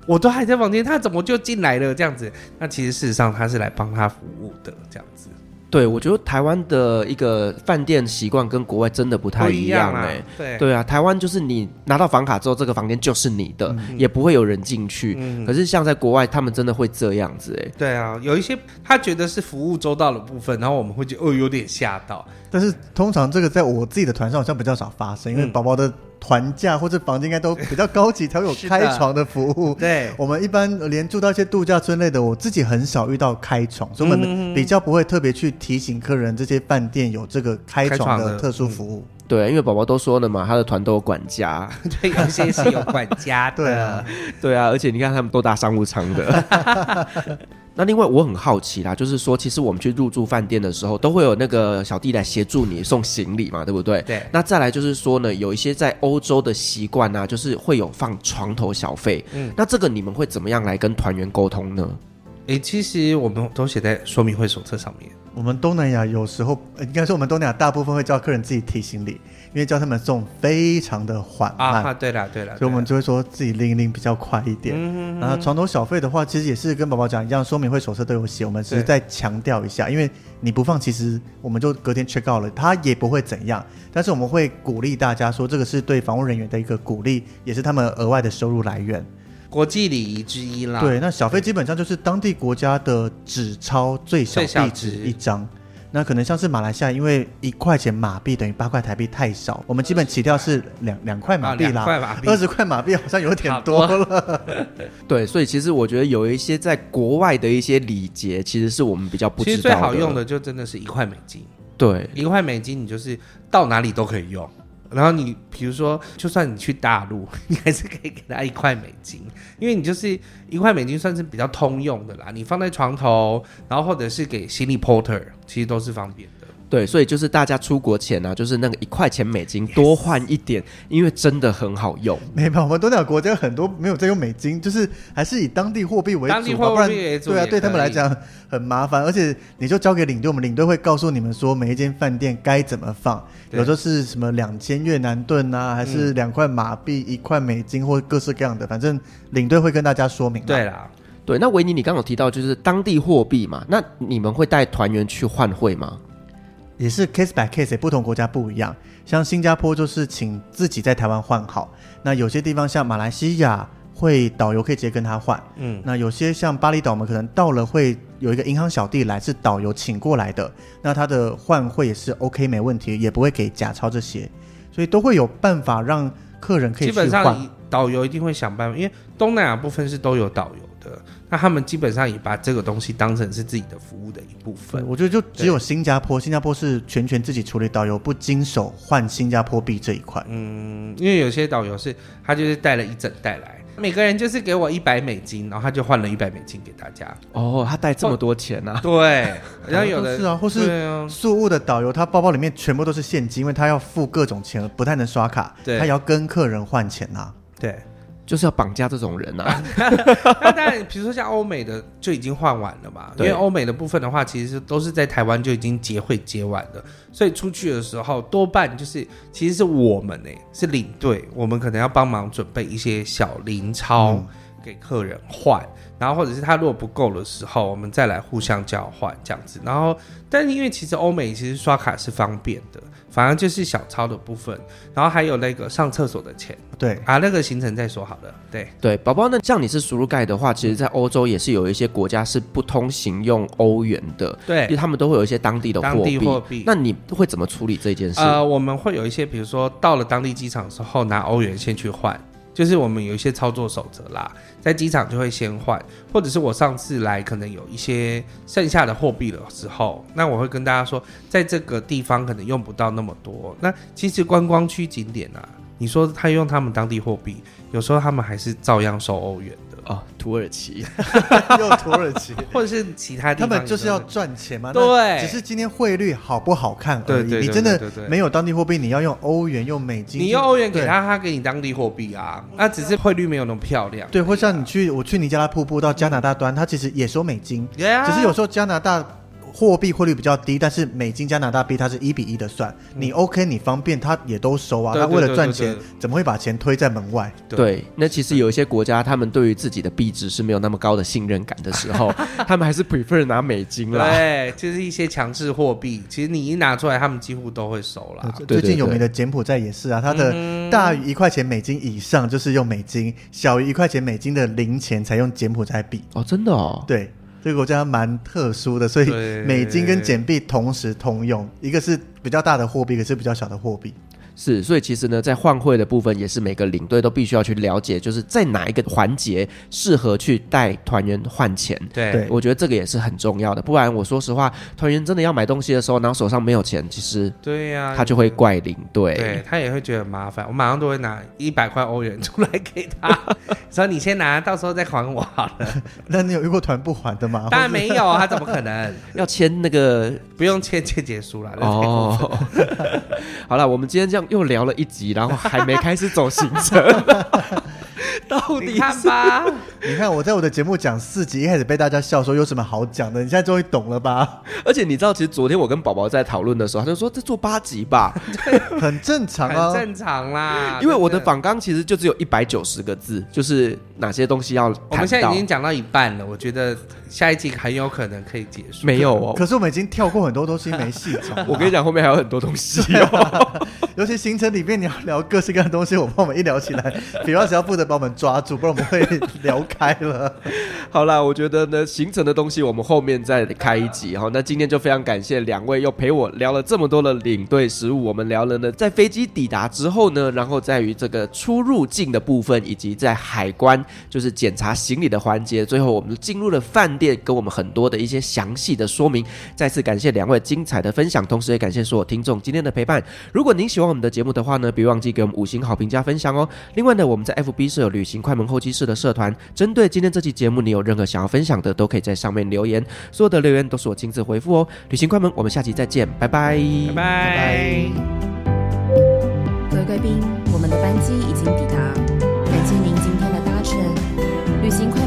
C: 我都还在房间，他怎么就进来了这样子？那其实事实上他是来帮他服务的这样子。
B: 对，我觉得台湾的一个饭店习惯跟国外真的不太一样哎、欸。
C: 对
B: 对啊，台湾就是你拿到房卡之后，这个房间就是你的，嗯、也不会有人进去。嗯、可是像在国外，他们真的会这样子哎、欸。
C: 对啊，有一些他觉得是服务周到的部分，然后我们会觉得哦有点吓到。
D: 但是通常这个在我自己的团上好像比较少发生，因为宝宝的。团价或者房间应该都比较高级，才会有开床的服务。
C: 对，
D: 我们一般连住到一些度假村类的，我自己很少遇到开床，所以我们比较不会特别去提醒客人这些饭店有这个开床的特殊服务。
B: 对，因为宝宝都说了嘛，他的团都有管家，
C: 对，有些是有管家的。
D: 对啊，
B: 对啊，而且你看他们都搭商务舱的。那另外我很好奇啦，就是说，其实我们去入住饭店的时候，都会有那个小弟来协助你送行李嘛，对不对？
C: 对。
B: 那再来就是说呢，有一些在欧洲的习惯啊，就是会有放床头小费。嗯。那这个你们会怎么样来跟团员沟通呢？
C: 诶、欸，其实我们都写在说明会手册上面。
D: 我们东南亚有时候，应该说我们东南亚大部分会叫客人自己提行李，因为叫他们送非常的缓慢。
C: 啊，对了对了，
D: 所以我们就会说自己拎一拎比较快一点。嗯，然后床头小费的话，其实也是跟宝宝讲一样，说明会手册都有写。我们只是再强调一下，因为你不放，其实我们就隔天 check out 了，他也不会怎样。但是我们会鼓励大家说，这个是对房务人员的一个鼓励，也是他们额外的收入来源。
C: 国际礼仪之一啦。
D: 对，那小费基本上就是当地国家的纸钞最小币值一张。那可能像是马来西亚，因为一块钱马币等于八块台币太少，我们基本起跳是两两块马币啦。二十块马币好像有点多了。
B: 对，所以其实我觉得有一些在国外的一些礼节，其实是我们比较不知道的。
C: 其实最好用的就真的是一块美金。
B: 对，
C: 一块美金你就是到哪里都可以用。然后你比如说，就算你去大陆，你还是可以给他一块美金，因为你就是一块美金算是比较通用的啦。你放在床头，然后或者是给行李 porter，其实都是方便。
B: 对，所以就是大家出国前呢、啊，就是那个一块钱美金多换一点.因为真的很好用。
D: 没办法，我们东南亚国家很多没有在用美金，就是还是以当地货币为主。
C: 当地货币为主，
D: 对啊，对他们来讲很麻烦，而且你就交给领队，我们领队会告诉你们说每一间饭店该怎么放，对有时候是什么两千越南盾啊，还是两块马币、一块美金，或各式各样的，反正领队会跟大家说明。
C: 对啦，
B: 对，那维尼，你刚刚有提到就是当地货币嘛，那你们会带团员去换汇吗？
D: 也是 case by case，不同国家不一样。像新加坡就是请自己在台湾换好，那有些地方像马来西亚会导游可以直接跟他换。嗯，那有些像巴厘岛，我们可能到了会有一个银行小弟来，是导游请过来的，那他的换汇也是 OK 没问题，也不会给假钞这些，所以都会有办法让客人可以去换。基本上
C: 导游一定会想办法，因为东南亚部分是都有导游。那他们基本上也把这个东西当成是自己的服务的一部分。
D: 我觉得就只有新加坡，新加坡是全权自己处理导游，不经手换新加坡币这一块。
C: 嗯，因为有些导游是他就是带了一整袋来，每个人就是给我一百美金，然后他就换了一百美金给大家。
B: 哦，他带这么多钱啊？
C: 对，然后有的
D: 是啊，或是宿务的导游，他包包里面全部都是现金，因为他要付各种钱，不太能刷卡，对他也要跟客人换钱啊。
C: 对。
B: 就是要绑架这种人啊！
C: 那当然，比如说像欧美的就已经换完了嘛。因为欧美的部分的话，其实都是在台湾就已经结会结完的，所以出去的时候多半就是其实是我们呢、欸，是领队，我们可能要帮忙准备一些小零钞，嗯、给客人换，然后或者是他如果不够的时候，我们再来互相交换这样子。然后，但因为其实欧美其实刷卡是方便的。反而就是小钞的部分，然后还有那个上厕所的钱，
D: 对
C: 啊，那个行程再说好了。对
B: 对，宝宝那，像你是输入盖的话，其实，在欧洲也是有一些国家是不通行用欧元的，
C: 对，
B: 因为他们都会有一些当地的货币。货币，那你会怎么处理这件事？
C: 呃，我们会有一些，比如说到了当地机场的时候，拿欧元先去换。就是我们有一些操作守则啦，在机场就会先换，或者是我上次来可能有一些剩下的货币的时候，那我会跟大家说，在这个地方可能用不到那么多。那其实观光区景点啊，你说他用他们当地货币，有时候他们还是照样收欧元。
B: 哦，土耳其
D: 又土耳其，
C: 或者是其他地方，
D: 他们就是要赚钱嘛。
C: 对，
D: 只是今天汇率好不好看而已。你真的没有当地货币，你要用欧元、用美金。
C: 你用欧元给他，他给你当地货币啊。那只是汇率没有那么漂亮。
D: 对，或像你去，我去尼加拉瀑布到加拿大端，他其实也收美金。只是有时候加拿大。货币汇率比较低，但是美金加拿大币它是一比一的算，嗯、你 OK 你方便，他也都收啊。他为了赚钱，怎么会把钱推在门外？
B: 对，对，那其实有一些国家，他们对于自己的币值是没有那么高的信任感的时候，他们还是 prefer 拿美金啦。
C: 对，就是一些强制货币，其实你一拿出来，他们几乎都会收啦。
D: 最近有名的柬埔寨也是啊，它的大于一块钱美金以上就是用美金，小于一块钱美金的零钱才用柬埔寨币。
B: 哦，真的哦。
D: 对。这个国家蛮特殊的，所以美金跟简币同时通用，一个是比较大的货币，一个是比较小的货币。
B: 是，所以其实呢，在换汇的部分，也是每个领队都必须要去了解，就是在哪一个环节适合去带团员换钱。
C: 对，
B: 我觉得这个也是很重要的。不然，我说实话，团员真的要买东西的时候，然后手上没有钱，其实
C: 对呀，
B: 他就会怪领队，
C: 对他也会觉得很麻烦。我马上都会拿一百块欧元出来给他，说你先拿，到时候再还我好了。
D: 那你有遇过团不还的吗？
C: 当然没有，他怎么可能
B: 要签那个？
C: 不用签，签结束了。
B: 哦，好了，我们今天这样。又聊了一集，然后还没开始走行程，到底是？你看吧，
D: 你看我在我的节目讲四集，一开始被大家笑说有什么好讲的，你现在终于懂了吧？
B: 而且你知道，其实昨天我跟宝宝在讨论的时候，他就说这做八集吧，
D: 很正常啊，
C: 很正常啦。
B: 因为我的访纲其实就只有一百九十个字，就是哪些东西要。
C: 我们现在已经讲到一半了，我觉得。下一集很有可能可以结束，
B: 没有哦。
D: 可是我们已经跳过很多东西，没细讲。
B: 我跟你讲，后面还有很多东西哦。
D: 尤其行程里面你要聊各式各样的东西，我怕我们一聊起来，比方只要负责把我们抓住，不然我们会聊开了。
B: 好啦，我觉得呢，行程的东西我们后面再开一集哈。那今天就非常感谢两位又陪我聊了这么多的领队食物。我们聊了呢，在飞机抵达之后呢，然后在于这个出入境的部分，以及在海关就是检查行李的环节，最后我们进入了饭。店给我们很多的一些详细的说明，再次感谢两位精彩的分享，同时也感谢所有听众今天的陪伴。如果您喜欢我们的节目的话呢，别忘记给我们五星好评加分享哦。另外呢，我们在 FB 设有旅行快门后期室的社团，针对今天这期节目，你有任何想要分享的，都可以在上面留言，所有的留言都是我亲自回复哦。旅行快门，我们下期再见，拜拜，
C: 拜拜。
A: 各位贵宾，我们的班机已经抵达，感谢您今天的搭乘。旅行快